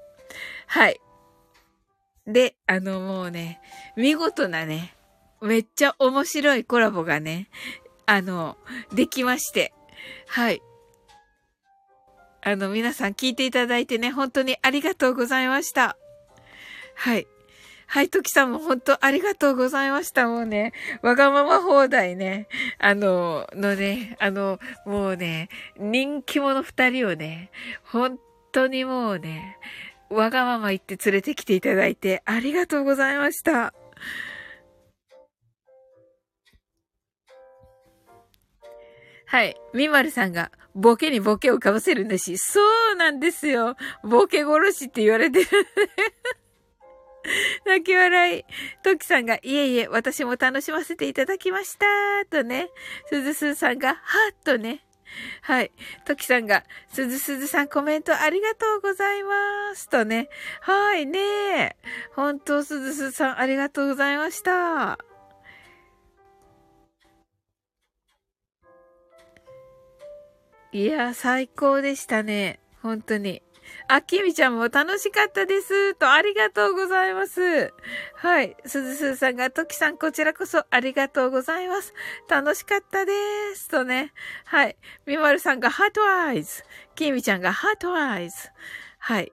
Speaker 1: はい。で、あの、もうね、見事なね、めっちゃ面白いコラボがね、あの、できまして、はい。あの、皆さん聞いていただいてね、本当にありがとうございました。はい。はい、トキさんも本当ありがとうございました。もうね、わがまま放題ね、あの、のね、あの、もうね、人気者二人をね、本当にもうね、わがまま言って連れてきていただいてありがとうございました。はい。みまるさんが、ボケにボケをかぶせるんだし、そうなんですよ。ボケ殺しって言われてる。泣き笑い。トキさんが、いえいえ、私も楽しませていただきました。とね。すずすーさんが、はっとね。はい。トキさんが、すずすずさんコメントありがとうございます。とね。はいね本当すずすずさんありがとうございました。いや、最高でしたね。本当に。あ、きみちゃんも楽しかったです。と、ありがとうございます。はい。すずすずさんが、ときさん、こちらこそありがとうございます。楽しかったです。とね。はい。みまるさんが、 heart eyes。きみちゃんが、 heart eyes。はい。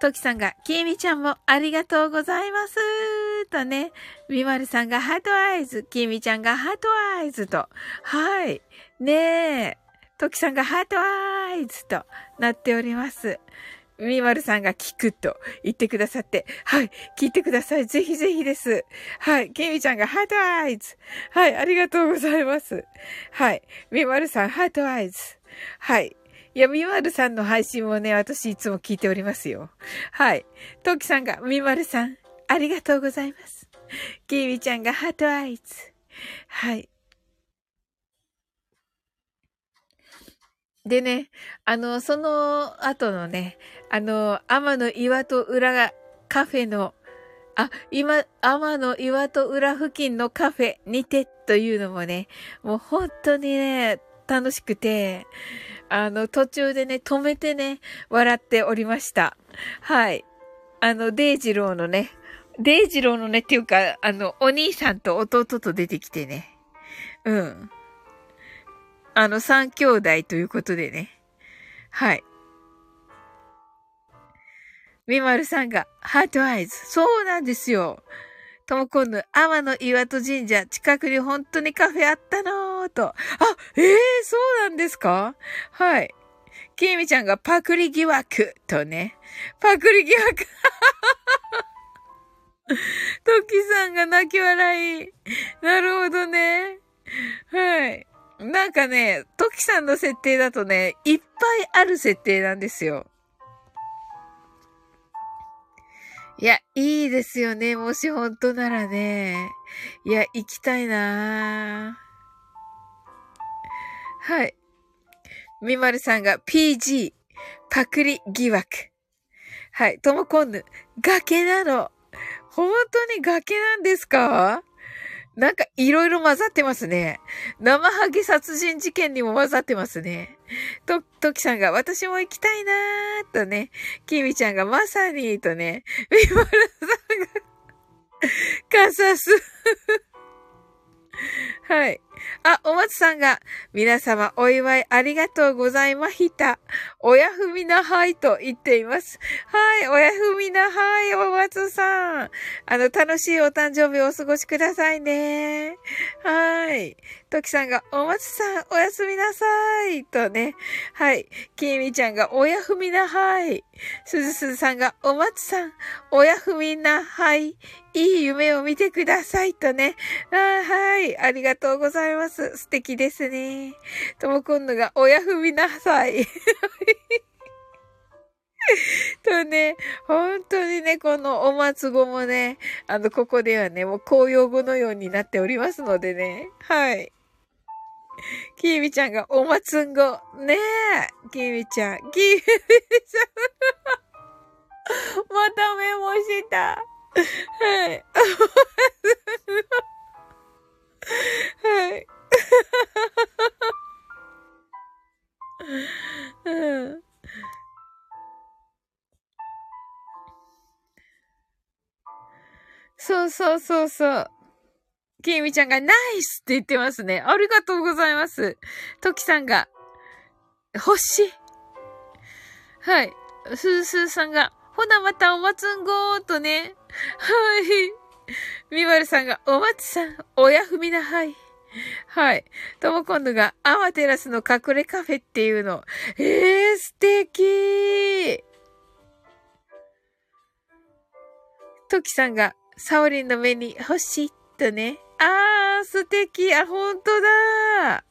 Speaker 1: トキさんが、きみちゃんもありがとうございます。とね、みまるさんが heart eyes、きみちゃんが heart eyes と、はい。ねえ、トキさんが heart eyes となっております。みまるさんが聞くと言ってくださって、はい、聞いてください。ぜひぜひです。はい、きみちゃんが heart eyes。はい、ありがとうございます。はい、みまるさん heart eyes。はい、いや、みまるさんの配信もね、私いつも聞いておりますよ。はい。トキさんが、みまるさん、ありがとうございます。きみちゃんがハートアイズ。はい。でね、あの、その後のね、あの、天の岩と裏がカフェの、あ、今、天の岩と裏付近のカフェにてというのもね、もう本当にね、楽しくて、あの、途中でね、止めてね、笑っておりました。はい。あの、デイジローのね、デイジローのね、っていうか、あの、お兄さんと弟と出てきてね。うん。あの、三兄弟ということでね。はい。みまるさんが、 heart eyes。そうなんですよ。ともこんぬ、天の岩戸神社、近くに本当にカフェあったのーと。あ、ええー、そうなんですか？はい。きみちゃんがパクリ疑惑とね。パクリ疑惑。トキさんが泣き笑い。なるほどね。はい。なんかね、トキさんの設定だとね、いっぱいある設定なんですよ。いや、いいですよね。もし本当ならね。いや、行きたいなはい。みまるさんが PG、パクリ疑惑。はい。ともこんぬ、崖なの。本当に崖なんですか？なんかいろいろ混ざってますね。生ハゲ殺人事件にも混ざってますね。と、ときさんが私も行きたいなーとね。きみちゃんがまさにとね。みまるさんが、かさす。はい。あ、お松さんが、皆様お祝いありがとうございました。おやふみなはいと言っています。はい、おやふみなはい、お松さん。あの、楽しいお誕生日をお過ごしくださいね。はい。ときさんが、お松さん、おやすみなさい。とね。はい。きみちゃんが、おやふみなはい。すずすずさんが、お松さん、おやふみなはい。いい夢を見てください。とね。あはい。ありがとうございます。素敵ですね。ともくんのが、おやふみなさい。とね、本当にね、このお松語もね、あの、ここではね、もう公用語のようになっておりますのでね。はい。きーみちゃんがおまつんご。ねえ。きーみちゃん。きーみちゃん。またメモした。はい。はい。うん。そうそうそうそう。きみちゃんがナイスって言ってますね。ありがとうございます。ときさんが、星。はい。すーすーさんが、ほなまたおまつんごーとね。はい。みまるさんが、お松さん、おやふみなはい。はい。ともこんぬが、アマテラスの隠れカフェっていうの。えー、素敵トキさんが、サオリンの目に星とね。あー、素敵。あ、ほんとだ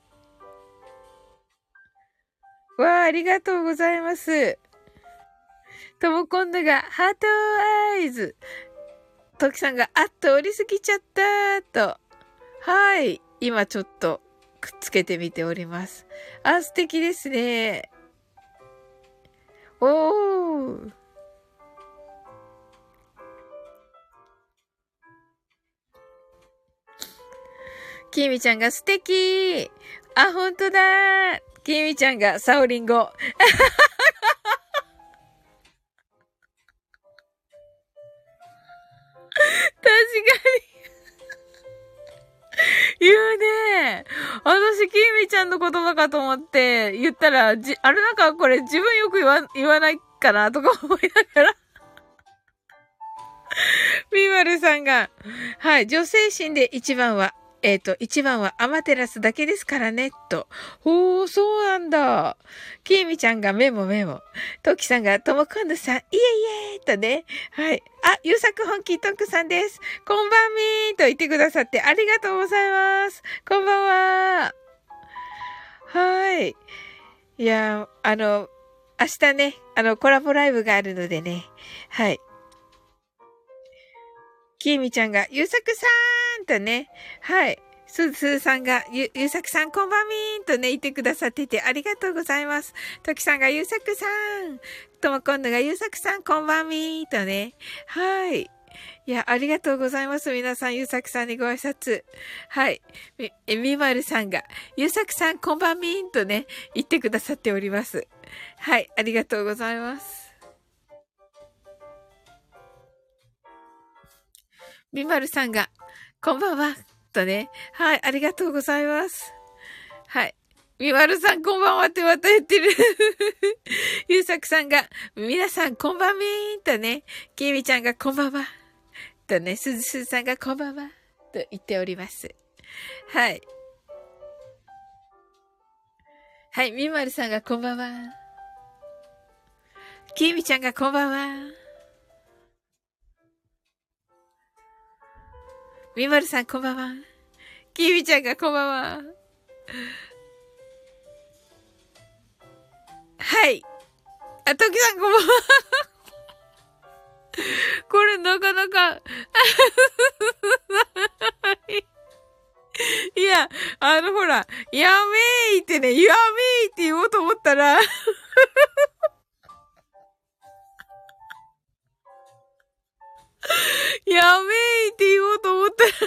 Speaker 1: わあ、ありがとうございます。とも今度が、ハートアイズ。トキさんが、あっと、降りすぎちゃったと。はい。今ちょっと、くっつけてみております。あ、素敵ですね。おー。きみちゃんが素敵あ、ほんとだきみちゃんがサオリンゴ。言うね。私、きみちゃんの言葉かと思って言ったら、じ、あれなんかこれ自分よく言わ、言わないかなとか思いながら みまるさんが、はい、女性心で一番はえっ、ー、と、一番はアマテラスだけですからね、と。ほー、そうなんだ。きーみちゃんがメモメモ。トキさんがともこんぬさん、イエイエーとね。はい。あ、ゆうさく本気トックさんです。こんばんみーと言ってくださってありがとうございます。こんばんは。はい。いや、あの、明日ね、あの、コラボライブがあるのでね。はい。きーみちゃんが、ゆうさくさーんとね、はい。すずさんが、ゆ、ゆうさくさんこんばんみーんとね、言ってくださっててありがとうございます。ときさんがゆうさくさん、とも今度がゆうさくさんこんばんみーとね、はい。いや、ありがとうございます。皆さん、ゆうさくさんにご挨拶。はい。み、みまるさんが、ゆうさくさんこんばんみーんとね、言ってくださっております。はい。ありがとうございます。みまるさんが、こんばんは、とね。はい、ありがとうございます。はい。みまるさん、こんばんはってまた言ってる。ゆうさくさんが、皆さん、こんばんみーんとね。きみちゃんが、こんばんは。とね、すずすずさんが、こんばんは。と言っております。はい。はい、みまるさんが、こんばんは。きみちゃんがこんばんは。みまるさんこんばんは。きみちゃんがこんばんは。はい。あ、ときさんこんばんは。これなかなか いや、あのほら、やめーってね、やめーって言おうと思ったら やめーって言おうと思ったら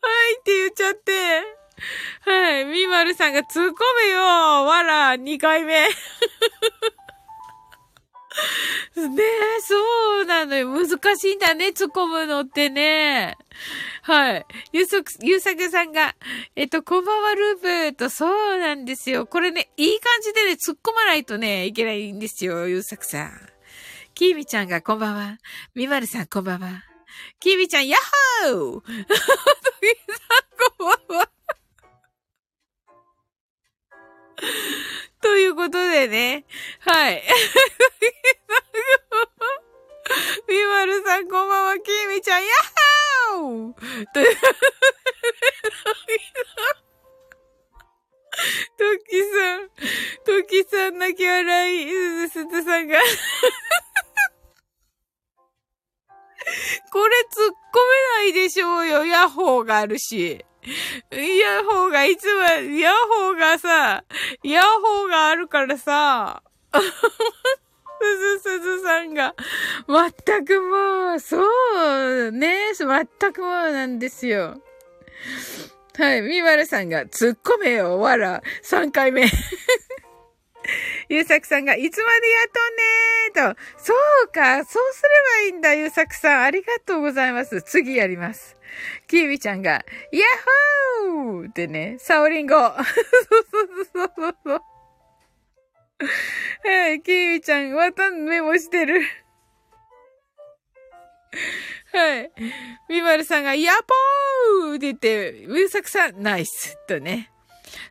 Speaker 1: はいって言っちゃって。はい。みまるさんが突っ込めよわら、2回目。ねえ、そうなのよ。難しいんだね、突っ込むのってね。はい。ゆうそく、ゆうさくさんが、えっと、こんばんは、ループと、そうなんですよ。これね、いい感じでね、突っ込まないとね、いけないんですよ、ゆうさくさん。きーみちゃんがこんばんは。みまるさんこんばんは。きーみちゃん、やっほーとぎさんこんばんは。ということでね。はい。みまるさんこんばんは。きーみちゃん、やっほーという、トキさん、トキさん泣き笑い、すずすずさんがこれ突っ込めないでしょうよ。ヤッホーがあるし。ヤッホーがいつも、ヤッホーがさ、ヤッホーがあるからさ、すずすずさんが、全くもう、そうね、全くもうなんですよ。はい、みまるさんが、突っ込めよ、わら、3回目。ゆうさくさんが、いつまでやっとんねーと。そうか、そうすればいいんだ、ゆうさくさん。ありがとうございます。次やります。きみちゃんが、ヤッホーってね、サオリンゴ。はい、きみちゃん、またんメモしてる。はい。みまるさんが、ヤポーって言って、ゆうさくさん、ナイスとね。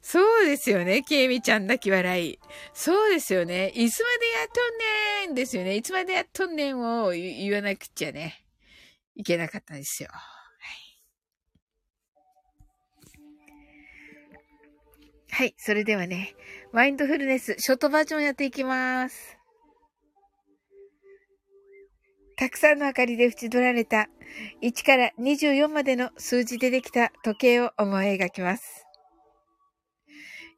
Speaker 1: そうですよね。ケイミちゃん泣き笑い。そうですよね。いつまでやっとんねんですよね。いつまでやっとんねんを言わなくちゃね。いけなかったんですよ。はい。はい。それではね、マインドフルネス、ショートバージョンやっていきます。たくさんの明かりで縁取られた1から24までの数字でできた時計を思い描きます。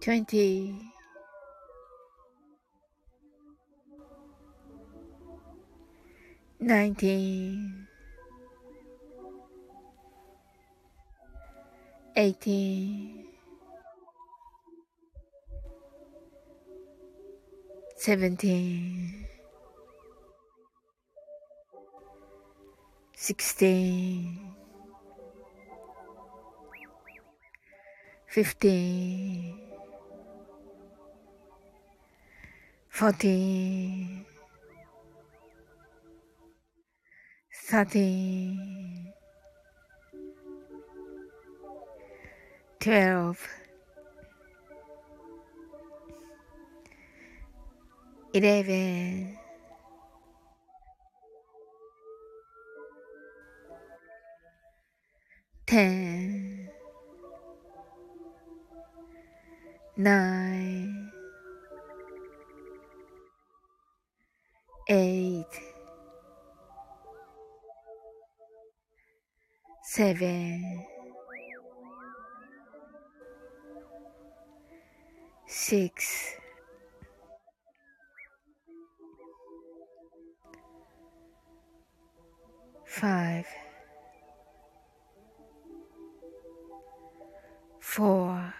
Speaker 1: twenty, nineteen, eighteen, seventeen, sixteen, fifteen. Fourteen, thirteen, twelve, eleven, ten, nine, eight, seven, six, five, four.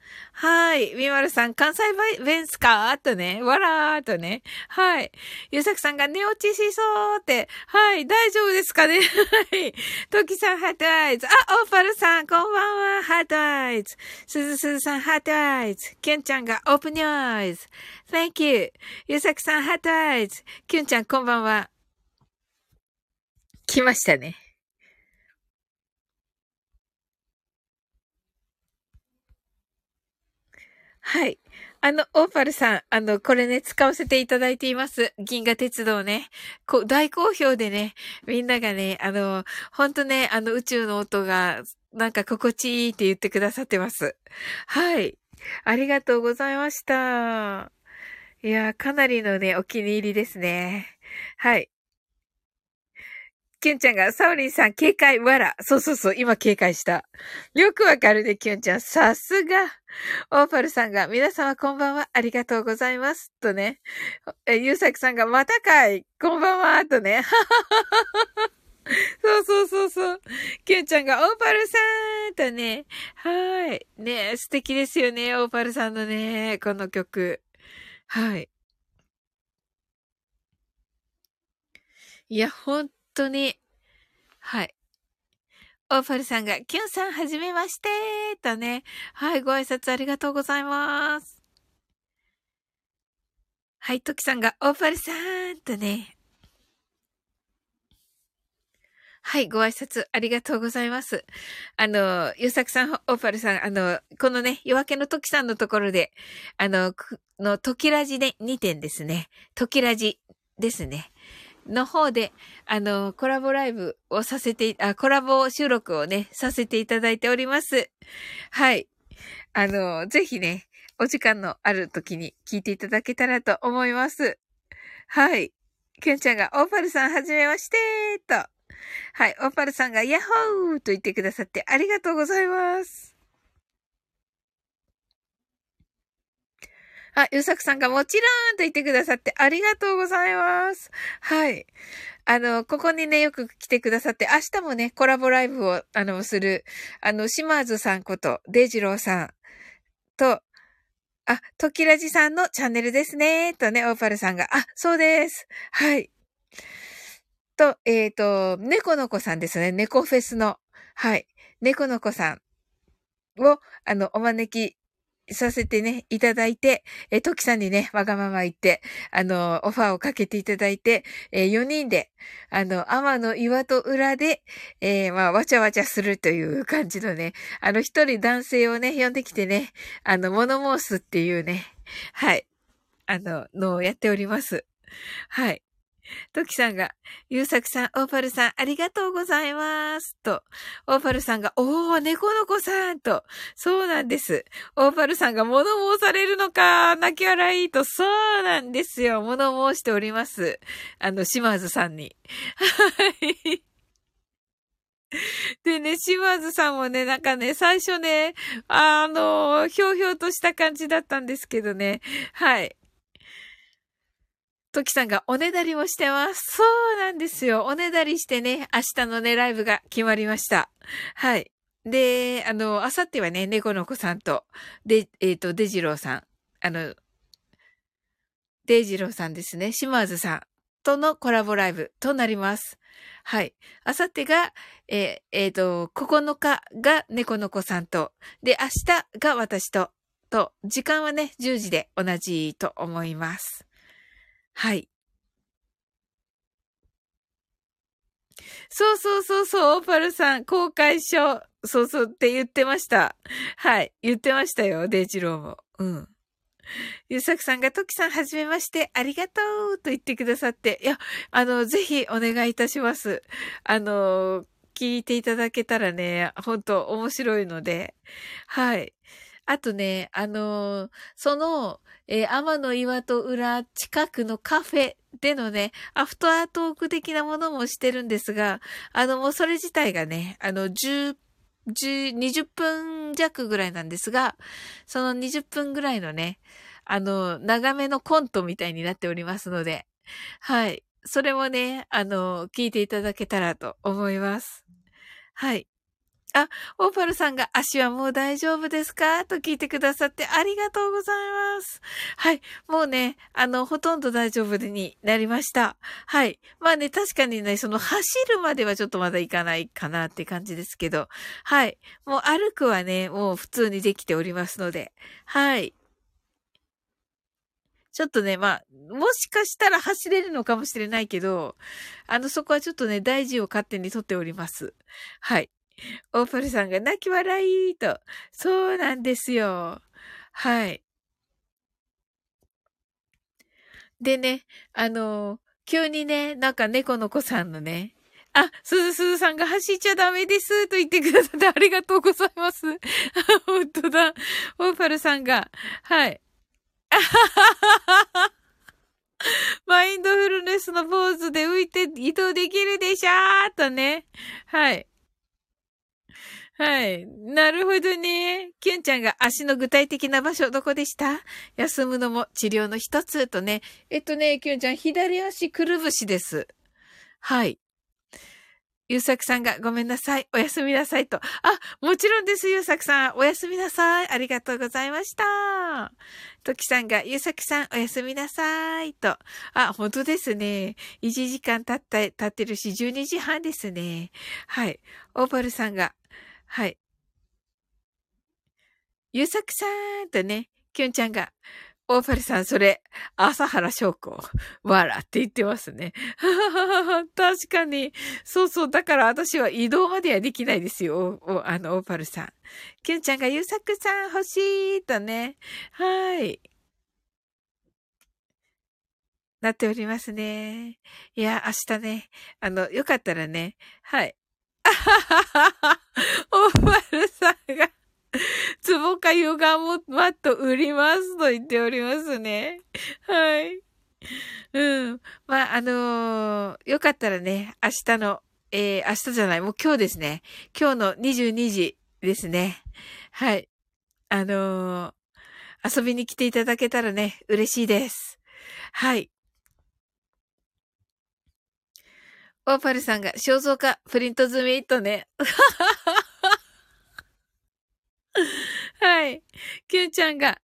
Speaker 1: はい。みまるさん、関西弁すか？とね。わらーとね。はい。ゆうさくさんが寝落ちしそうって。はい。大丈夫ですかね？はい。ときさん、 heart eyes。あ、オーパルさん、こんばんは。 heart eyes。すずすずさん、 heart eyes。きゅんちゃんが、オープニューズ。Thank you. ゆうさくさん、 heart eyes。きゅんちゃん、こんばんは。来ましたね。はい。あの、オーパルさん、あの、これね、使わせていただいています。銀河鉄道ね。こ大好評でね、みんながね、あの、ほんとね、あの、宇宙の音が、なんか心地いいって言ってくださってます。はい。ありがとうございました。いや、かなりのね、お気に入りですね。はい。キュンちゃんが、サオリンさん、警戒、わら。そうそうそう、今警戒した。よくわかるね、キュンちゃん。さすが。オーパルさんが、皆様こんばんは、ありがとうございます。とね。え、ゆうさきさんが、またかい、こんばんは、とね。そうそうそうそう。キュンちゃんが、オーパルさんとね。はい。ね素敵ですよね、オーパルさんのね、この曲。はい。いや、本当に。はい。オーパルさんが、キュンさんはじめましてとね。はい、ご挨拶ありがとうございます。はい、トキさんが、オーパルさんとね。はい、ご挨拶ありがとうございます。あの、ゆうさくさん、オーパルさん、あの、このね、夜明けの時さんのところで、あの、くの、時ラジで2点ですね。時ラジですね。の方で、あの、コラボライブをさせて、あ、コラボ収録をね、させていただいております。はい。あの、ぜひね、お時間のある時に聞いていただけたらと思います。はい。きゅんちゃんが、オーパルさんはじめましてと。はい。オーパルさんが、ヤッホーと言ってくださってありがとうございます。あ、ゆうさくさんがもちろんと言ってくださってありがとうございます。はい。あの、ここにね、よく来てくださって、明日もね、コラボライブを、あの、する、あの、島津さんこと、デジローさんと、あ、トキラジさんのチャンネルですね、とね、オーパルさんが、あ、そうです。はい。と、えっ、と、猫の子さんですね、猫フェスの、はい。猫の子さんを、あの、お招きさせてね、いただいて、え、トキさんにね、わがまま言って、あの、オファーをかけていただいて、え、4人で、あの、天の岩戸裏で、えー、まあ、わちゃわちゃするという感じのね、あの、一人男性をね、呼んできてね、あの、物申すっていうね、はい、あの、のをやっております。はい。トキさんが、ゆうさくさん、オーパルさん、ありがとうございます。と、オーパルさんが、おー、猫の子さんと、そうなんです。オーパルさんが物申されるのか、泣き笑いと、そうなんですよ。物申しております。あの、島津さんに。はい。でね、島津さんもね、なんかね、最初ね、あの、ひょうひょうとした感じだったんですけどね、はい。トキさんがおねだりもしてます。そうなんですよ。おねだりしてね、明日のね、ライブが決まりました。はい。で、あの、あさってはね、猫の子さんと、で、えっ、ー、と、デジローさん、あの、デジローさんですね、島津さんとのコラボライブとなります。はい。あさってが、えー、えー、と、9日が猫の子さんと、で、明日が私と、と、時間はね、10時で同じと思います。はい。そうそうそうそう、オーパルさん、公開書、そうそうって言ってました。はい。言ってましたよ、デイジローも。うん。ゆうさくさんが、ときさん、はじめまして、ありがとうと言ってくださって、いや、あの、ぜひお願いいたします。あの、聞いていただけたらね、ほんと面白いので、はい。あとね、あのその、えー、天の岩と裏近くのカフェでのね、アフタートーク的なものもしてるんですが、あの、もうそれ自体がね、あの、10、10、20分弱ぐらいなんですが、その20分ぐらいのね、あの、長めのコントみたいになっておりますので、はい。それもね、あの、聞いていただけたらと思います。はい。あ、オーパルさんが足はもう大丈夫ですか？と聞いてくださってありがとうございます。はい。もうね、あの、ほとんど大丈夫になりました。はい。まあね、確かにね、その走るまではちょっとまだいかないかなって感じですけど、はい。もう歩くはね、もう普通にできておりますので、はい。ちょっとね、まあ、もしかしたら走れるのかもしれないけど、あの、そこはちょっとね、大事を勝手にとっております。はい。オーパルさんが泣き笑いと。そうなんですよ。はい。でね、あの、急にね、なんか猫の子さんのね、あ、すずすずさんが走っちゃダメですと言ってくださってありがとうございます。本当だ。オーパルさんが、はい。マインドフルネスのポーズで浮いて移動できるでしょーとね。はい。はい。なるほどね。キュンちゃんが足の具体的な場所どこでした？休むのも治療の一つとね。えっとね、キュンちゃん左足くるぶしです。はい。ゆうさくさんがごめんなさい。おやすみなさいと。あ、もちろんです、ゆうさくさん。おやすみなさい。ありがとうございました。ときさんが、ゆうさくさん、おやすみなさいと。あ、本当ですね。1時間経った、経ってるし、12時半ですね。はい。オーパルさんが、はい。ゆうさくさんとね、きゅんちゃんが、オーパルさん、それ、朝原翔子、わらって言ってますね。確かに。そうそう。だから私は移動まではできないですよ。あの、オーパルさん。きゅんちゃんが、ゆうさくさん欲しいとね。はい。なっておりますね。いや、明日ね、あの、よかったらね、はい。あはははおまるさんが、つぼかヨガマット売りますと言っておりますね。はい。うん。まあ、あのー、よかったらね、明日の、えー、明日じゃない、もう今日ですね。今日の22時ですね。はい。あのー、遊びに来ていただけたらね、嬉しいです。はい。オーパルさんが肖像画プリント済みとね。はい。キュンちゃんが、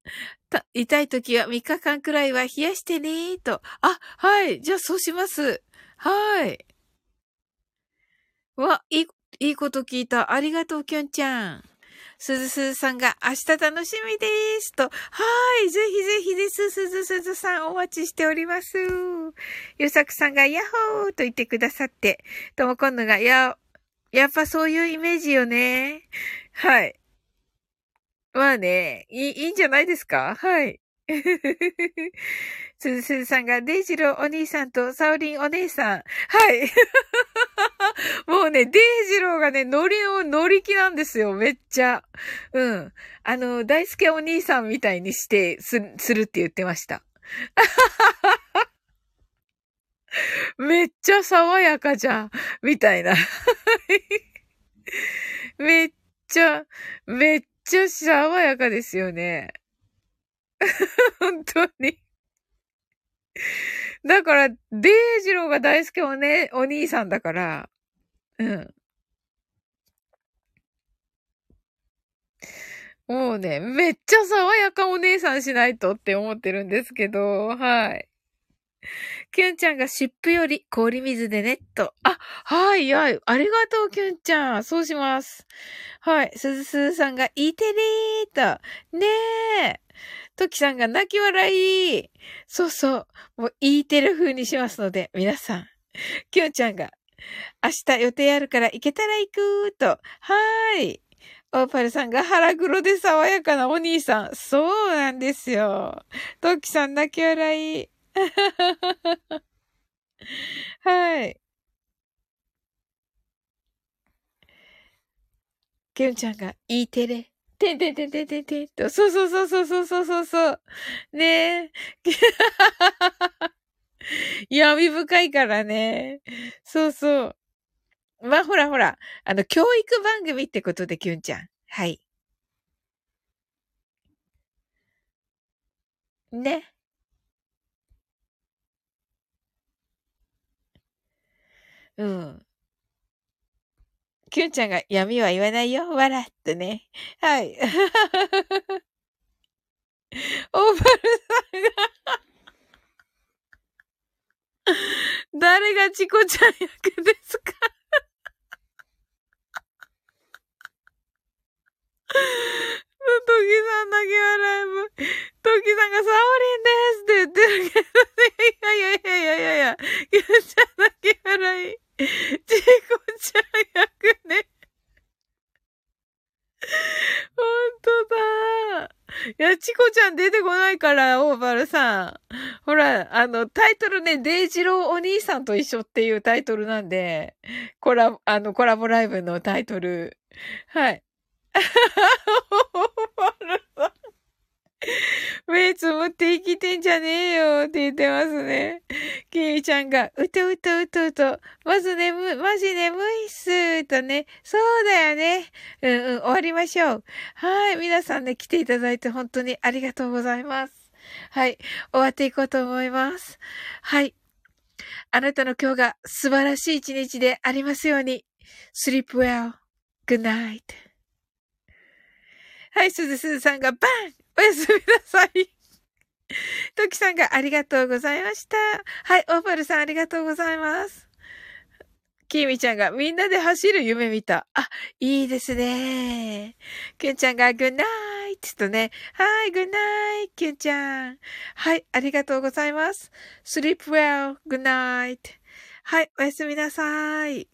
Speaker 1: 痛い時は3日間くらいは冷やしてねーと。あ、はい。じゃあそうします。はい。わ、いい、いいこと聞いた。ありがとう、キュンちゃん。すずすずさんが明日楽しみですと。はい、ぜひぜひです。すずすずさんお待ちしております。ゆさくさんがヤッホーと言ってくださって、ともこんのが、や、やっぱそういうイメージよね。はい。まあね、いい、いいんじゃないですか？はい。すずすずさんが、デイジローお兄さんとサオリンお姉さん。はい。もうね、デイジローがね、ノリの乗り気なんですよ、めっちゃ。うん。あの、大輔お兄さんみたいにして、す、するって言ってました。めっちゃ爽やかじゃん、みたいな。めっちゃ、めっちゃ爽やかですよね。本当に。だから、デイジローが大好きおね、お兄さんだから、うん。もうね、めっちゃ爽やかお姉さんしないとって思ってるんですけど、はい。キュンちゃんが湿布より氷水でねと。あ、はい、はい。ありがとう、キュンちゃん。そうします。はい。すずすずさんが、いてりーと。ねえ。トキさんが泣き笑い。そうそう。もう言、いてる風にしますので、皆さん。キュンちゃんが、明日予定あるから行けたら行くーと。はーい。オーパルさんが腹黒で爽やかなお兄さん。そうなんですよ。トキさん泣き笑い。はい。ケンちゃんが、いいテレ。てんてんてんてんてんてんと。そうそうそうそうそうそうそうそう。ねえ。闇深いからね。そうそう。まあ、ほらほら。あの、教育番組ってことで、キュンちゃん。はい。ね。うん。キュンちゃんが闇は言わないよ。笑ってね。はい。オーバルさんが 誰がチコちゃん役ですか？トキさんだけ笑えば、トキさんがサオリンですって言ってるけどね。いやいやいやいやいやいや、キュンちゃんだけ笑い。ちこちゃん役ね。ほんとだ。いや、チコちゃん出てこないから、オーバルさん。ほら、あの、タイトルね、デイジローお兄さんと一緒っていうタイトルなんで、コラ、あの、コラボライブのタイトル。はい。オーバル。目つむって生きてんじゃねえよって言ってますね。キミちゃんが、うとうとうとうと、まず眠、マジ眠いっすとね。そうだよね。うんうん、終わりましょう。はい。皆さんね、来ていただいて本当にありがとうございます。はい。終わっていこうと思います。はい。あなたの今日が素晴らしい一日でありますように。sleep well. good night. はい、すずすずさんがバンおやすみなさい。トキさんがありがとうございました。はい、オーパルさんありがとうございます。キーミちゃんがみんなで走る夢見た。あ、いいですね。キュンちゃんがグッナイトとね。はい、グッナイト、キュンちゃん。はい、ありがとうございます。sleep well, good night. はい、おやすみなさい。